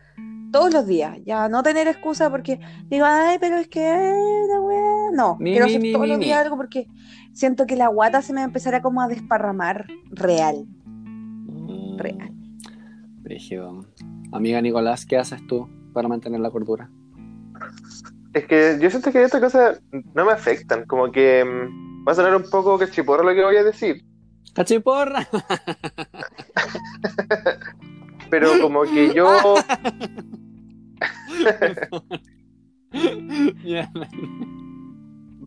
todos los días, ya no tener excusa porque digo, ay, pero es que la weá". No, Ni, quiero hacer todos los días algo porque siento que la guata se me va a empezar a como a desparramar real. Mm. Real. Brígido. Amiga Nicolás, ¿qué haces tú para mantener la cordura? Es que yo siento que estas cosas no me afectan, como que mm, va a sonar un poco cachiporro lo que voy a decir, ¡Cachiporra! pero como que yo,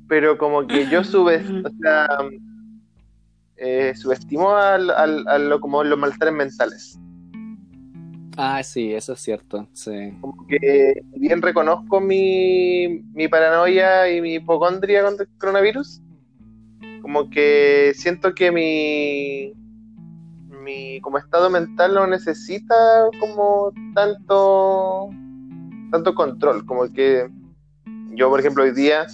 pero como que yo sube, o sea, eh, subestimo al, al- a lo, como los malestares mentales. Ah, sí, eso es cierto. Sí. Como que bien reconozco mi, mi paranoia y mi hipocondria contra el coronavirus, como que siento que mi, mi como estado mental no necesita como tanto tanto control, como que yo por ejemplo hoy día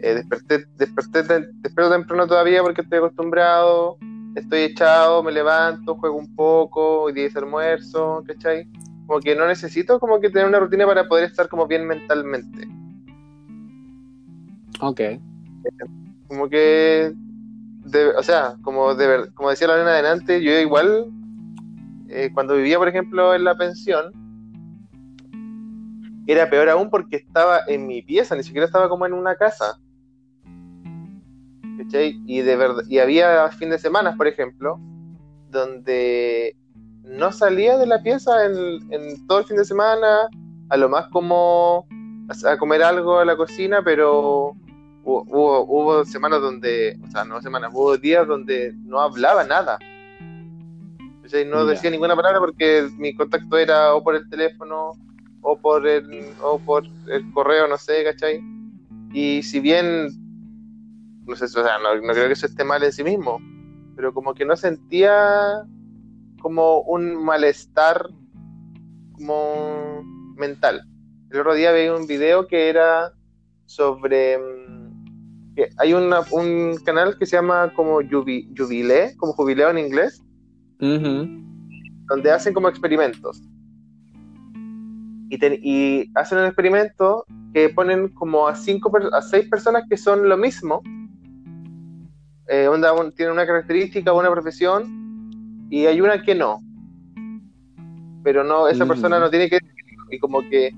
eh, desperté, desperté despierto temprano todavía porque estoy acostumbrado, estoy echado, me levanto, juego un poco, hoy día hice almuerzo, ¿cachai? Como que no necesito como que tener una rutina para poder estar como bien mentalmente. Ok. Como que, de- o sea, como, de, como decía la nena adelante, yo igual, eh, cuando vivía, por ejemplo, en la pensión, era peor aún porque estaba en mi pieza, ni siquiera estaba como en una casa. ¿Cachai? Y, de verdad, y había fin de semana, por ejemplo, donde no salía de la pieza en, en todo el fin de semana, a lo más como a comer algo a la cocina, pero hubo, hubo, hubo semanas donde, o sea, no semanas, hubo días donde no hablaba nada. ¿Cachai? No Ya. decía ninguna palabra porque mi contacto era o por el teléfono o por el, o por el correo, no sé, ¿cachai? Y si bien, no sé, o sea, no, no creo que eso esté mal en sí mismo, pero como que no sentía como un malestar como mental. El otro día veía un video que era sobre mm, hay una- un canal que se llama como Jubi- Jubilé, como jubileo en inglés, donde hacen como experimentos. Y, hacen un experimento que ponen como a cinco a seis personas que son lo mismo. Eh, onda, un- tienen una característica una profesión y hay una que no. Pero no, esa Mm. persona no tiene que y como que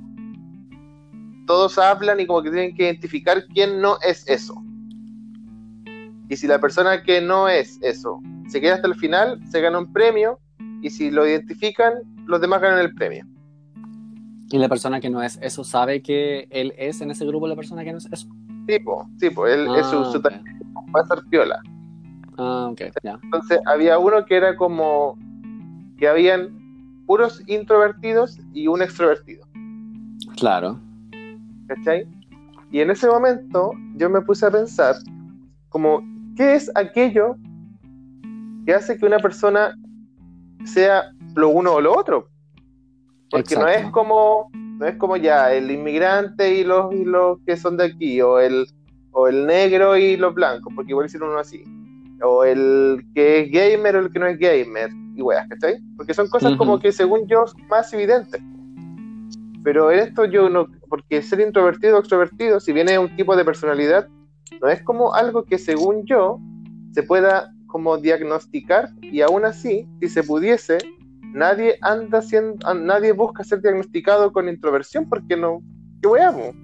todos hablan y como que tienen que identificar quién no es eso. Y si la persona que no es eso se queda hasta el final, se gana un premio y si lo identifican, los demás ganan el premio. Y la persona que no es eso sabe que él es en ese grupo la persona que no es eso. Tipo, tipo, él es su, Ah, su ok. va a ser piola. Ah. Entonces había uno que era como que habían puros introvertidos y un extrovertido, Claro. ¿cachai? Y en ese momento yo me puse a pensar como, ¿qué es aquello que hace que una persona sea lo uno o lo otro? Porque no es como no es como ya el inmigrante y los y los que son de aquí o el o el negro y los blancos, porque igual hicieron uno así. O el que es gamer o el que no es gamer y weas, ¿cachai? Porque son cosas como que según yo son más evidentes. Pero en esto yo no, porque ser introvertido o extrovertido, si bien es un tipo de personalidad, no es como algo que según yo se pueda como diagnosticar y aún así, si se pudiese, nadie anda siendo, nadie busca ser diagnosticado con introversión porque no, qué?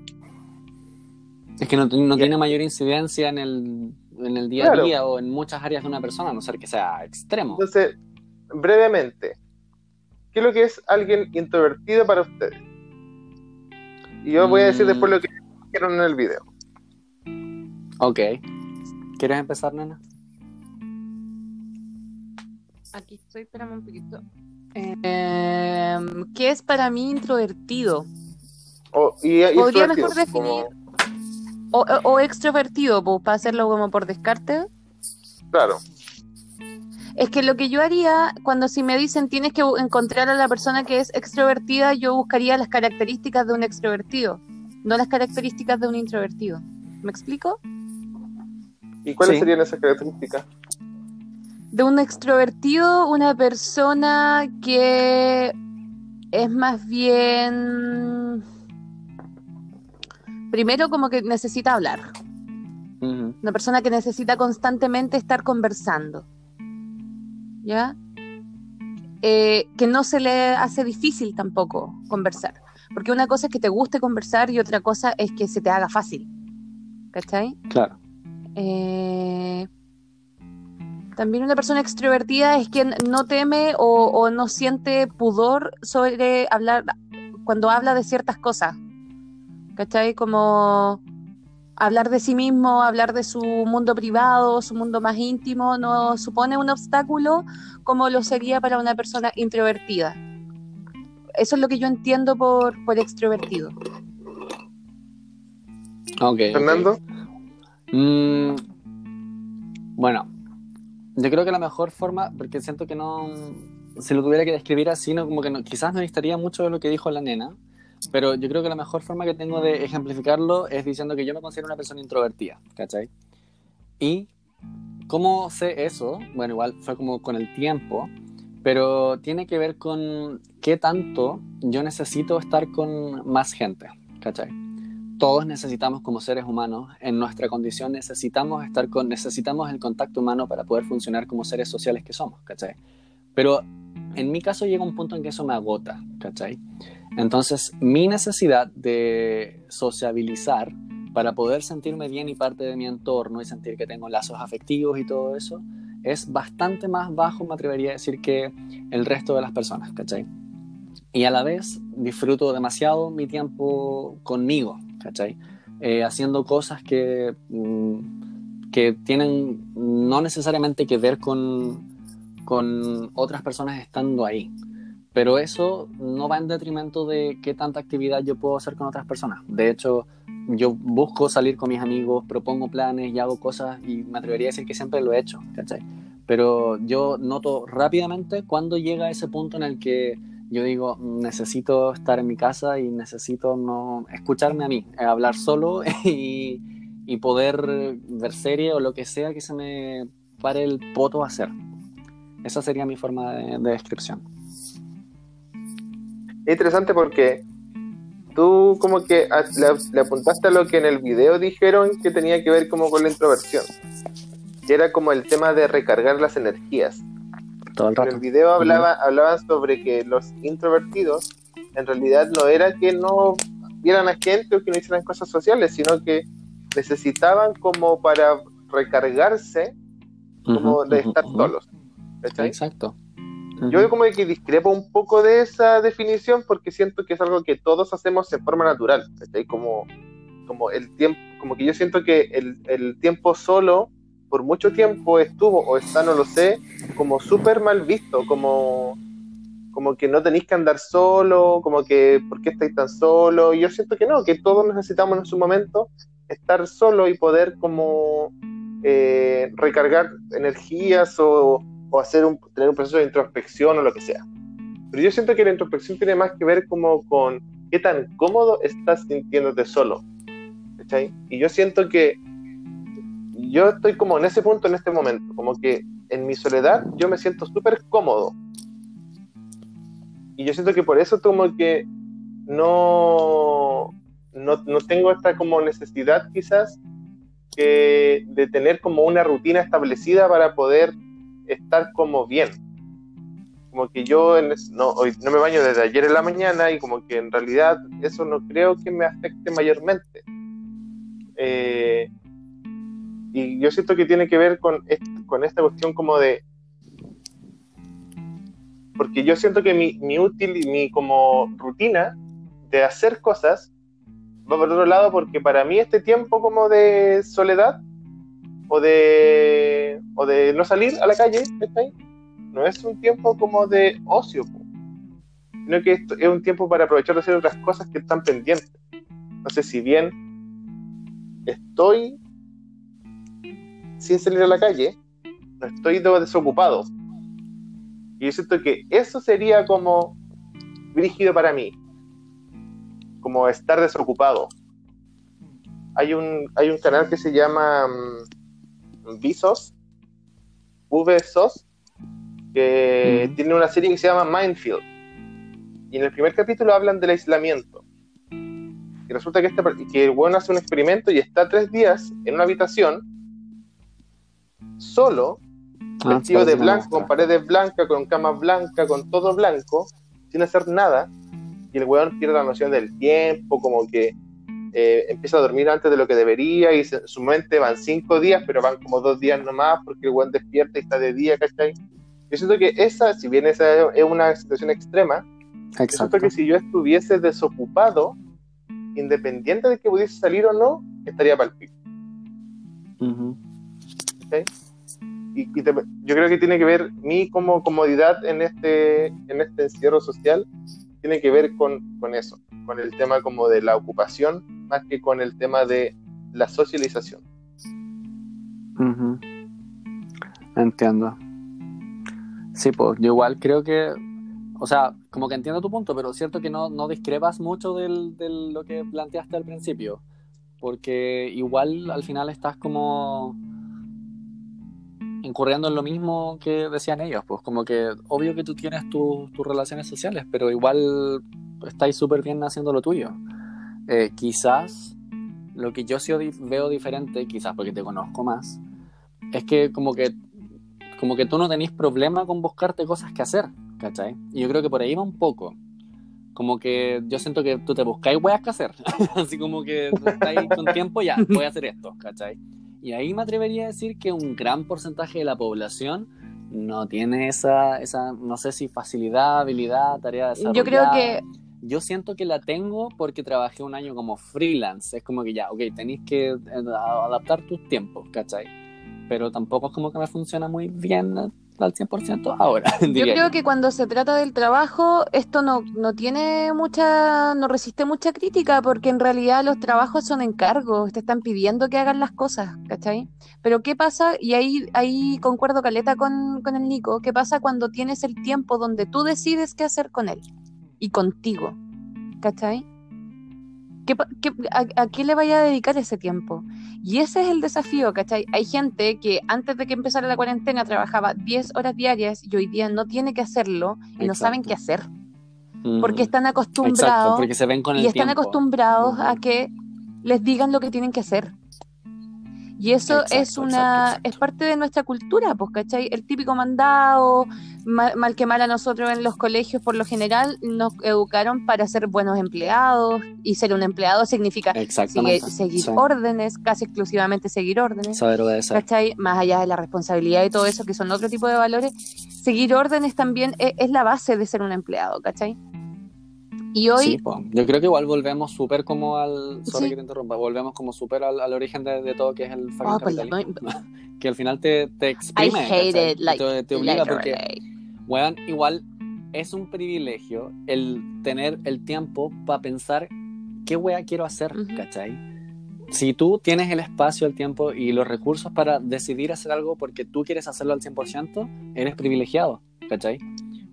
Es que no, no tiene mayor incidencia en el, en el día Claro. a día o en muchas áreas de una persona, a no ser que sea extremo. Entonces, brevemente, ¿qué es lo que es alguien introvertido para ustedes? Y yo voy a decir Mm. después lo que dijeron en el video. Ok. ¿Quieres empezar, nena? Aquí estoy, espérame un poquito. Eh, ¿Qué es para mí introvertido? O, y, y ¿Podría extrovertido, mejor definir? como- O, o- o extrovertido, pues, para hacerlo como por descarte. claro, Es que lo que yo haría, cuando si me dicen tienes que encontrar a la persona que es extrovertida, yo buscaría las características de un extrovertido, no las características de un introvertido. ¿Me explico? ¿Y cuáles Sí. serían esas características? De un extrovertido, una persona que es más bien... Primero como que necesita hablar. Una persona que necesita constantemente estar conversando. ¿Ya? Eh, que no se le hace difícil tampoco conversar. Porque una cosa es que te guste conversar y otra cosa es que se te haga fácil. ¿Cachai? Claro. Eh, también una persona extrovertida es quien no teme o, o no siente pudor sobre hablar cuando habla de ciertas cosas. ¿Cachai? Como hablar de sí mismo, hablar de su mundo privado, su mundo más íntimo, no supone un obstáculo como lo sería para una persona introvertida. Eso es lo que yo entiendo por, por extrovertido. Ok. Fernando, Mm, bueno, yo creo que la mejor forma, porque siento que no, si lo tuviera que describir así, no, como que no, quizás no necesitaría mucho de lo que dijo la nena, pero yo creo que la mejor forma que tengo de ejemplificarlo es diciendo que yo me considero una persona introvertida, ¿cachai? Y cómo sé eso, bueno, igual fue como con el tiempo, pero tiene que ver con qué tanto yo necesito estar con más gente, ¿cachai? Todos necesitamos como seres humanos, en nuestra condición necesitamos estar con, necesitamos el contacto humano para poder funcionar como seres sociales que somos, ¿cachai? Pero en mi caso llega un punto en que eso me agota, ¿cachai? Entonces, mi necesidad de sociabilizar para poder sentirme bien y parte de mi entorno y sentir que tengo lazos afectivos y todo eso, es bastante más bajo, me atrevería a decir, que el resto de las personas, ¿cachai? Y a la vez disfruto demasiado mi tiempo conmigo, ¿cachai? Eh, haciendo cosas que, mm, que tienen no necesariamente que ver con, con otras personas estando ahí. Pero eso no va en detrimento de qué tanta actividad yo puedo hacer con otras personas. De hecho, yo busco salir con mis amigos, propongo planes y hago cosas y me atrevería a decir que siempre lo he hecho, ¿cachai? Pero yo noto rápidamente cuando llega ese punto en el que yo digo, necesito estar en mi casa y necesito no escucharme a mí, eh, hablar solo y, y poder ver serie o lo que sea que se me pare el poto a hacer. Esa sería mi forma de, de descripción. es interesante porque tú como que le apuntaste a lo que en el video dijeron que tenía que ver como con la introversión. Que era como el tema de recargar las energías. Todo el En el rato. video hablaba, hablaban sobre que los introvertidos en realidad no era que no vieran a gente o que no hicieran cosas sociales, sino que necesitaban como para recargarse como Ujú, de ujú, estar ujú. solos. ¿cachai? Exacto. Yo como que discrepo un poco de esa definición porque siento que es algo que todos hacemos de forma natural, ¿cachai? Como, como el tiempo, como que yo siento que el, el tiempo solo por mucho tiempo estuvo o está, no lo sé, como súper mal visto, como, como que no tenéis que andar solo, como que ¿por qué estáis tan solo? Y yo siento que no, que todos necesitamos en su momento estar solo y poder como eh, recargar energías o, o hacer un, tener un proceso de introspección o lo que sea. Pero yo siento que la introspección tiene más que ver como con qué tan cómodo estás sintiéndote solo. ¿cachai? Y yo siento que yo estoy como en ese punto en este momento, como que en mi soledad yo me siento súper cómodo. Y yo siento que por eso como que no, no, no tengo esta como necesidad quizás que de tener como una rutina establecida para poder estar como bien. Como que yo en es- no, hoy no me baño desde ayer en la mañana y como que en realidad eso no creo que me afecte mayormente. Eh, y yo siento que tiene que ver con, con esta cuestión como de... Porque yo siento que mi, mi útil mi como rutina de hacer cosas va por otro lado porque para mí este tiempo como de soledad o de o de no salir a la calle ¿cachai? no es un tiempo como de ocio sino que esto es un tiempo para aprovechar de hacer otras cosas que están pendientes entonces si bien estoy sin salir a la calle no estoy de- desocupado y yo siento que eso sería como brígido para mí como estar desocupado. Hay un, hay un canal que se llama Vsauce, VSOS, que tiene una serie que se llama Mindfield. Y en el primer capítulo hablan del aislamiento. Y resulta que, este, que el bueno hace un experimento y está tres días en una habitación, solo, Ah, vestido de blanco, con paredes blancas, con cama blanca, con todo blanco, sin hacer nada. y el weón pierde la noción del tiempo, como que eh, empieza a dormir antes de lo que debería y se- su mente van cinco días, pero van como dos días nomás porque el weón despierta y está de día, ¿cachai? Yo siento que esa, si bien esa es una situación extrema, yo siento Exacto. que si yo estuviese desocupado, independiente de que pudiese salir o no, estaría para el pico. Y, yo creo que tiene que ver mi como comodidad en este, en este encierro social, tiene que ver con, con eso, con el tema como de la ocupación, más que con el tema de la socialización. Entiendo. Sí, pues yo igual creo que, o sea, como que entiendo tu punto, pero cierto que no, no discrepas mucho del, de lo que planteaste al principio, porque igual al final estás como incurriendo en lo mismo que decían ellos, pues como que obvio que tú tienes tu- tus relaciones sociales, pero igual estáis súper bien haciendo lo tuyo. Eh, quizás lo que yo sí veo diferente, quizás porque te conozco más, es que como que como que tú no tenés problema con buscarte cosas que hacer, ¿cachai? Y yo creo que por ahí va un poco. Como que yo siento que tú te buscáis weas que hacer. Así como que estáis con tiempo, ya, voy a hacer esto, ¿cachai? Y ahí me atrevería a decir que un gran porcentaje de la población no tiene esa, esa no sé si facilidad, habilidad, tarea desarrollada. Yo creo que Yo siento que la tengo porque trabajé un año como freelance. Es como que ya, ok, tenéis que eh, adaptar tus tiempos, ¿cachai? Pero tampoco es como que me funciona muy bien al 100% ahora. Yo creo que cuando se trata del trabajo, esto no, no tiene mucha, no resiste mucha crítica, porque en realidad los trabajos son encargos, te están pidiendo que hagan las cosas, ¿cachai? Pero ¿qué pasa? Y ahí, ahí concuerdo caleta con, con el Nico, ¿qué pasa cuando tienes el tiempo donde tú decides qué hacer con él y contigo, ¿cachai? ¿Qué pa- qué- a, a qué le vaya a dedicar ese tiempo? Y ese es el desafío, ¿cachai? Hay gente que antes de que empezara la cuarentena trabajaba 10 horas diarias y hoy día no tiene que hacerlo y no saben qué hacer, Mm. porque están Exacto, acostumbrados porque se ven con el y están tiempo. acostumbrados a que les digan lo que tienen que hacer. Y eso Exacto, es una exacto, exacto. es parte de nuestra cultura, pues, ¿cachai? El típico mandado, mal, mal que mal a nosotros en los colegios por lo general nos educaron para ser buenos empleados y ser un empleado significa seguir sí. órdenes, casi exclusivamente seguir órdenes. Saber obedecer. ¿cachai? Más allá de la responsabilidad y todo eso, que son otro tipo de valores, seguir órdenes también e- es, la base de ser un empleado, ¿cachai? Y hoy, Sí, po. yo creo que igual volvemos súper como al. Sorry Sí. que te interrumpa. Volvemos como súper al, al origen de, de todo, que es el Oh, pues capitalismo. que al final te, te I exprime. hate ¿cachai? it, like, te, te obliga porque, weón, igual es un privilegio el tener el tiempo para pensar qué wea quiero hacer, Ujú. ¿cachai? Si tú tienes el espacio, el tiempo y los recursos para decidir hacer algo porque tú quieres hacerlo al 100%, eres privilegiado, ¿cachai?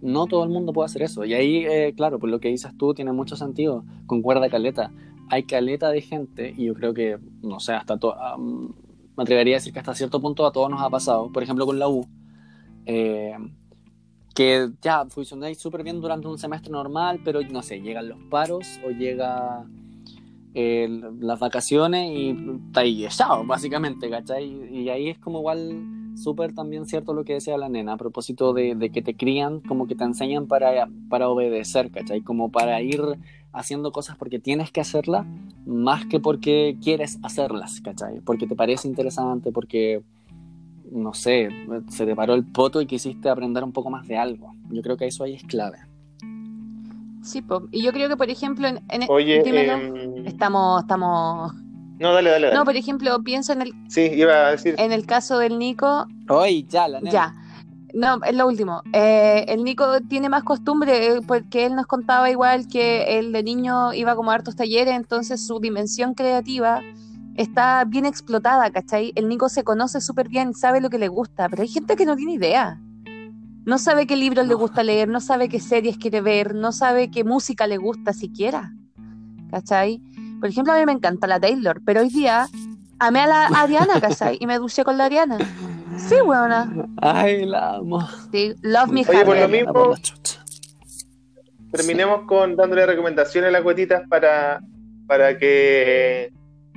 No todo el mundo puede hacer eso. Y ahí, eh, claro, pues lo que dices tú tiene mucho sentido. Concuerda caleta. Hay caleta de gente, y yo creo que, no sé, hasta to- am, me atrevería a decir que hasta cierto punto a todos nos ha pasado. Por ejemplo, con la U. eh, que ya funcionáis súper bien durante un semestre normal, pero no sé, llegan los paros o llega eh, las vacaciones y está ahí básicamente, ¿cachai? Y ahí es como igual súper también cierto lo que decía la nena a propósito de, de que te crían, como que te enseñan para, para obedecer, ¿cachai? Como para ir haciendo cosas porque tienes que hacerlas, más que porque quieres hacerlas, ¿cachai? Porque te parece interesante, porque, no sé, se te paró el poto y quisiste aprender un poco más de algo. Yo creo que eso ahí es clave. Sí, po. y yo creo que, por ejemplo, en, en- Oye, dímelo. em, estamos, estamos. No, dale, dale, dale. No, por ejemplo, pienso en el, Sí, iba a decir, en el caso del Nico, Hoy, ya, la nena. Ya. No, es lo último. Eh, el Nico tiene más costumbre eh, porque él nos contaba igual que él de niño iba como a hartos talleres, entonces su dimensión creativa está bien explotada, ¿cachai? El Nico se conoce súper bien, sabe lo que le gusta, pero hay gente que no tiene idea. No sabe qué libros le gusta leer, no sabe qué series quiere ver, no sabe qué música le gusta siquiera. ¿Cachai? Por ejemplo, a mí me encanta la Taylor, pero hoy día amé a la Ariana, ¿cachai? Y me duché con la Ariana. Sí, weona. Ay, la amo. Sí, love me Oye, por lo mismo- terminemos con dándole recomendaciones a las cuetitas para, para que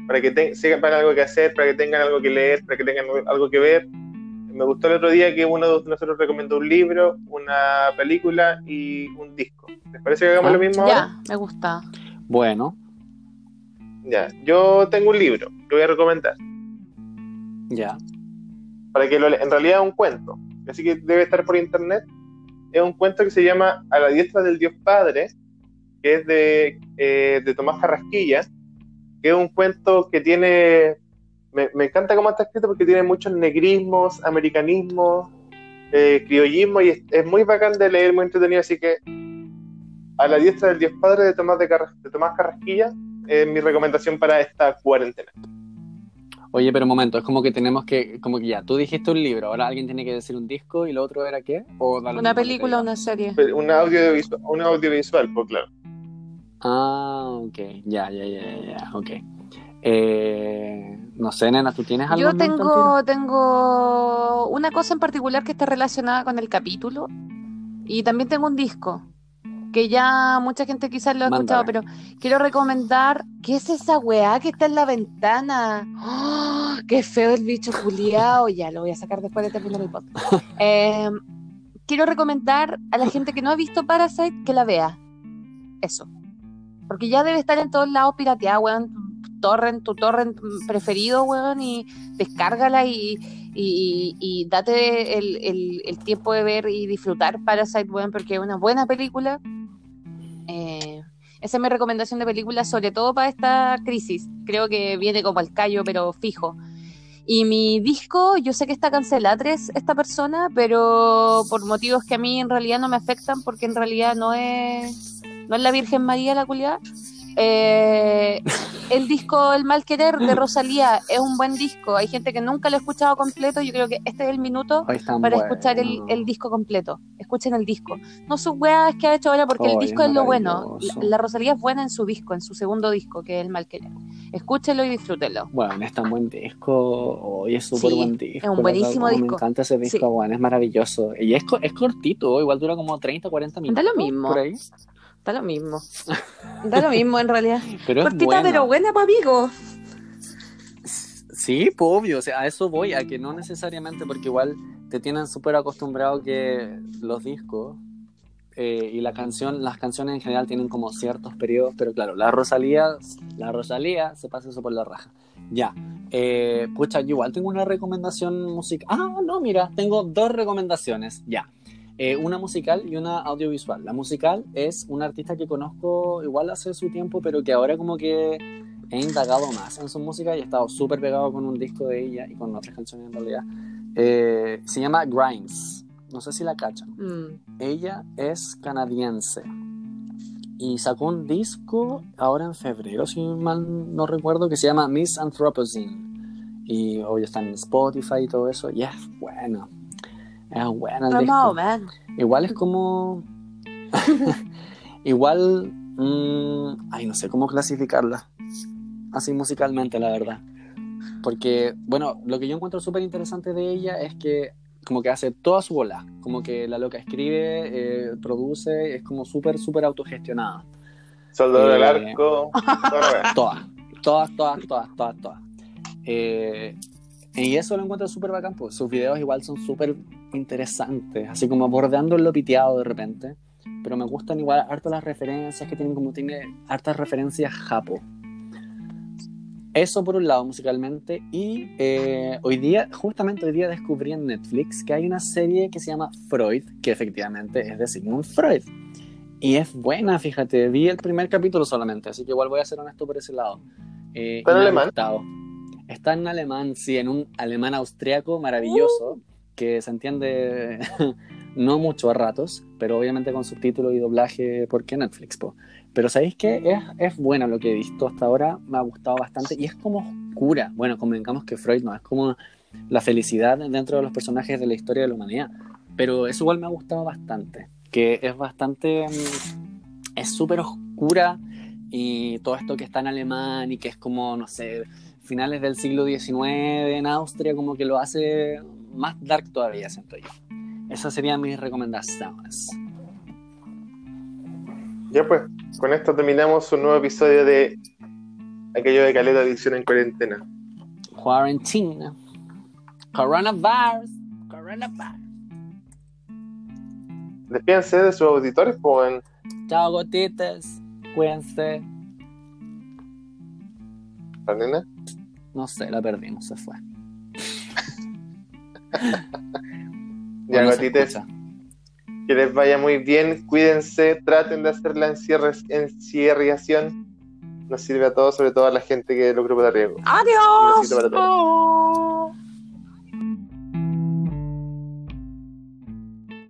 para que te- sepan algo que hacer, para que tengan algo que leer, para que tengan algo que ver. me gustó el otro día que uno de nosotros recomendó un libro, una película y un disco. ¿Les parece que hagamos Ah, lo mismo ahora? Ya, me gusta. Bueno, Ya, yo tengo un libro que voy a recomendar. ya. Para que lo le- en realidad es un cuento, así que debe estar por internet. Es un cuento que se llama A la diestra del Dios Padre, que es de, eh, de Tomás Carrasquilla, que es un cuento que tiene. Me, me encanta cómo está escrito porque tiene muchos negrismos, americanismos, eh, criollismo y es, es muy bacán de leer, muy entretenido. Así que A la diestra del Dios Padre de Tomás, de Carras- de Tomás Carrasquilla es mi recomendación para esta cuarentena. Oye, pero un momento, es como que tenemos que, como que ya, tú dijiste un libro, ahora alguien tiene que decir un disco y lo otro era qué? O Una película, diga? una serie. Un audiovisual, un audiovisual, pues claro. Ah, ok, ya, ya, ya, ya, ya, ok. Eh, no sé, nena, ¿tú tienes algo? Yo tengo, tengo una cosa en particular que está relacionada con el capítulo y también tengo un disco que ya mucha gente quizás lo ha escuchado, pero quiero recomendar, ¿qué es esa weá que está en la ventana? ¡Oh! ¡Qué feo el bicho culiao! Ya, lo voy a sacar después de terminar el podcast. Eh, quiero recomendar a la gente que no ha visto Parasite que la vea. Eso. Porque ya debe estar en todos lados pirateada, weón. Torrent, tu torrent preferido, weón, y descárgala y, y, y date el, el- el tiempo de ver y disfrutar Parasite, weón, porque es una buena película. Eh, esa es mi recomendación de película, sobre todo para esta crisis. Creo que viene como al callo, pero fijo. Y mi disco, yo sé que está cancelatres esta persona, pero por motivos que a mí en realidad no me afectan, porque en realidad no es, no es la Virgen María la culiada. Eh, el disco El Mal Querer de Rosalía es un buen disco. Hay gente que nunca lo ha escuchado completo. Yo creo que este es el minuto para bueno. escuchar el, el disco completo. Escuchen el disco. No sus weas que ha hecho ahora, porque el disco es es lo bueno. La, Rosalía es buena en su disco, en su segundo disco, que es El Mal Querer. Escúchenlo y disfrútenlo. Bueno, es tan buen disco. Hoy es súper Sí, buen disco. es un buenísimo disco. Me encanta ese disco, Sí. bueno, es maravilloso. Y es, es cortito, igual dura como 30, 40 minutos. lo mismo. Por ahí. Da lo mismo. Da lo mismo en realidad. Pero es Cortita, bueno. pero buena, pa' amigo. Sí, pues obvio, o sea, a eso voy, a que no necesariamente, porque igual te tienen súper acostumbrado que los discos eh, y la canción, las canciones en general tienen como ciertos periodos, pero claro, la Rosalía, la Rosalía se pasa eso por la raja. Ya, eh, pucha, yo igual tengo una recomendación musical. Ah, no, mira, tengo dos recomendaciones, ya. Eh, una musical y una audiovisual. La musical es una artista que conozco igual hace su tiempo, pero que ahora como que he indagado más en su música y he estado súper pegado con un disco de ella y con otras canciones en realidad. Eh, se llama Grimes. No sé si la cachan. Mm. Ella es canadiense y sacó un disco ahora en febrero, si mal no recuerdo, que se llama Miss Anthropocene. Y hoy está en Spotify y todo eso. Y es bueno. Disco. on, man. Igual es como. Igual. mm, ay, no sé cómo clasificarla. Así musicalmente, la verdad. Porque, bueno, lo que yo encuentro súper interesante de ella es que como que hace toda su bola. Como que la loca escribe, eh, produce, es como súper, súper autogestionada. Soldado del Eh. arco. toda la wea. Todas, todas, todas, todas, todas, todas. Eh, y eso lo encuentro súper bacán, pues sus videos igual son súper interesantes, así como bordeando lo piteado de repente. Pero me gustan igual harto las referencias que tienen, como tiene hartas referencias japo. Eso por un lado musicalmente. Y eh, hoy día, justamente hoy día descubrí en Netflix que hay una serie que se llama Freud, que efectivamente es de Sigmund Freud. Y es buena, fíjate, vi el primer capítulo solamente, así que igual voy a ser honesto por ese lado. Eh, ¿Está en y me ha alemán? gustado. Está en alemán, sí, en un alemán austriaco maravilloso, que se entiende no mucho a ratos, pero obviamente con subtítulo y doblaje, porque Netflix, po. Pero ¿sabéis qué? Es, es bueno lo que he visto hasta ahora, me ha gustado bastante y es como oscura. Bueno, convengamos que Freud no, es como la felicidad dentro de los personajes de la historia de la humanidad. Pero eso igual me ha gustado bastante, que es bastante... mm, es súper oscura y todo esto que está en alemán y que es como, no sé, finales del siglo XIX en Austria, como que lo hace más dark todavía, siento yo. Esas serían mis recomendaciones. Ya pues, con esto terminamos un nuevo episodio de aquello de Caleta Adicción en cuarentena. Quarantine. Coronavirus. Coronavirus. Despídense de sus auditores, pues. Chao, gotitas. Cuídense. La nena. No sé, la perdimos, se fue. Ya, escucha. Que les vaya muy bien, cuídense, traten de hacer la encierriación. Nos sirve a todos, sobre todo a la gente que de los grupos de riesgo. Un Adiós. besito para todos.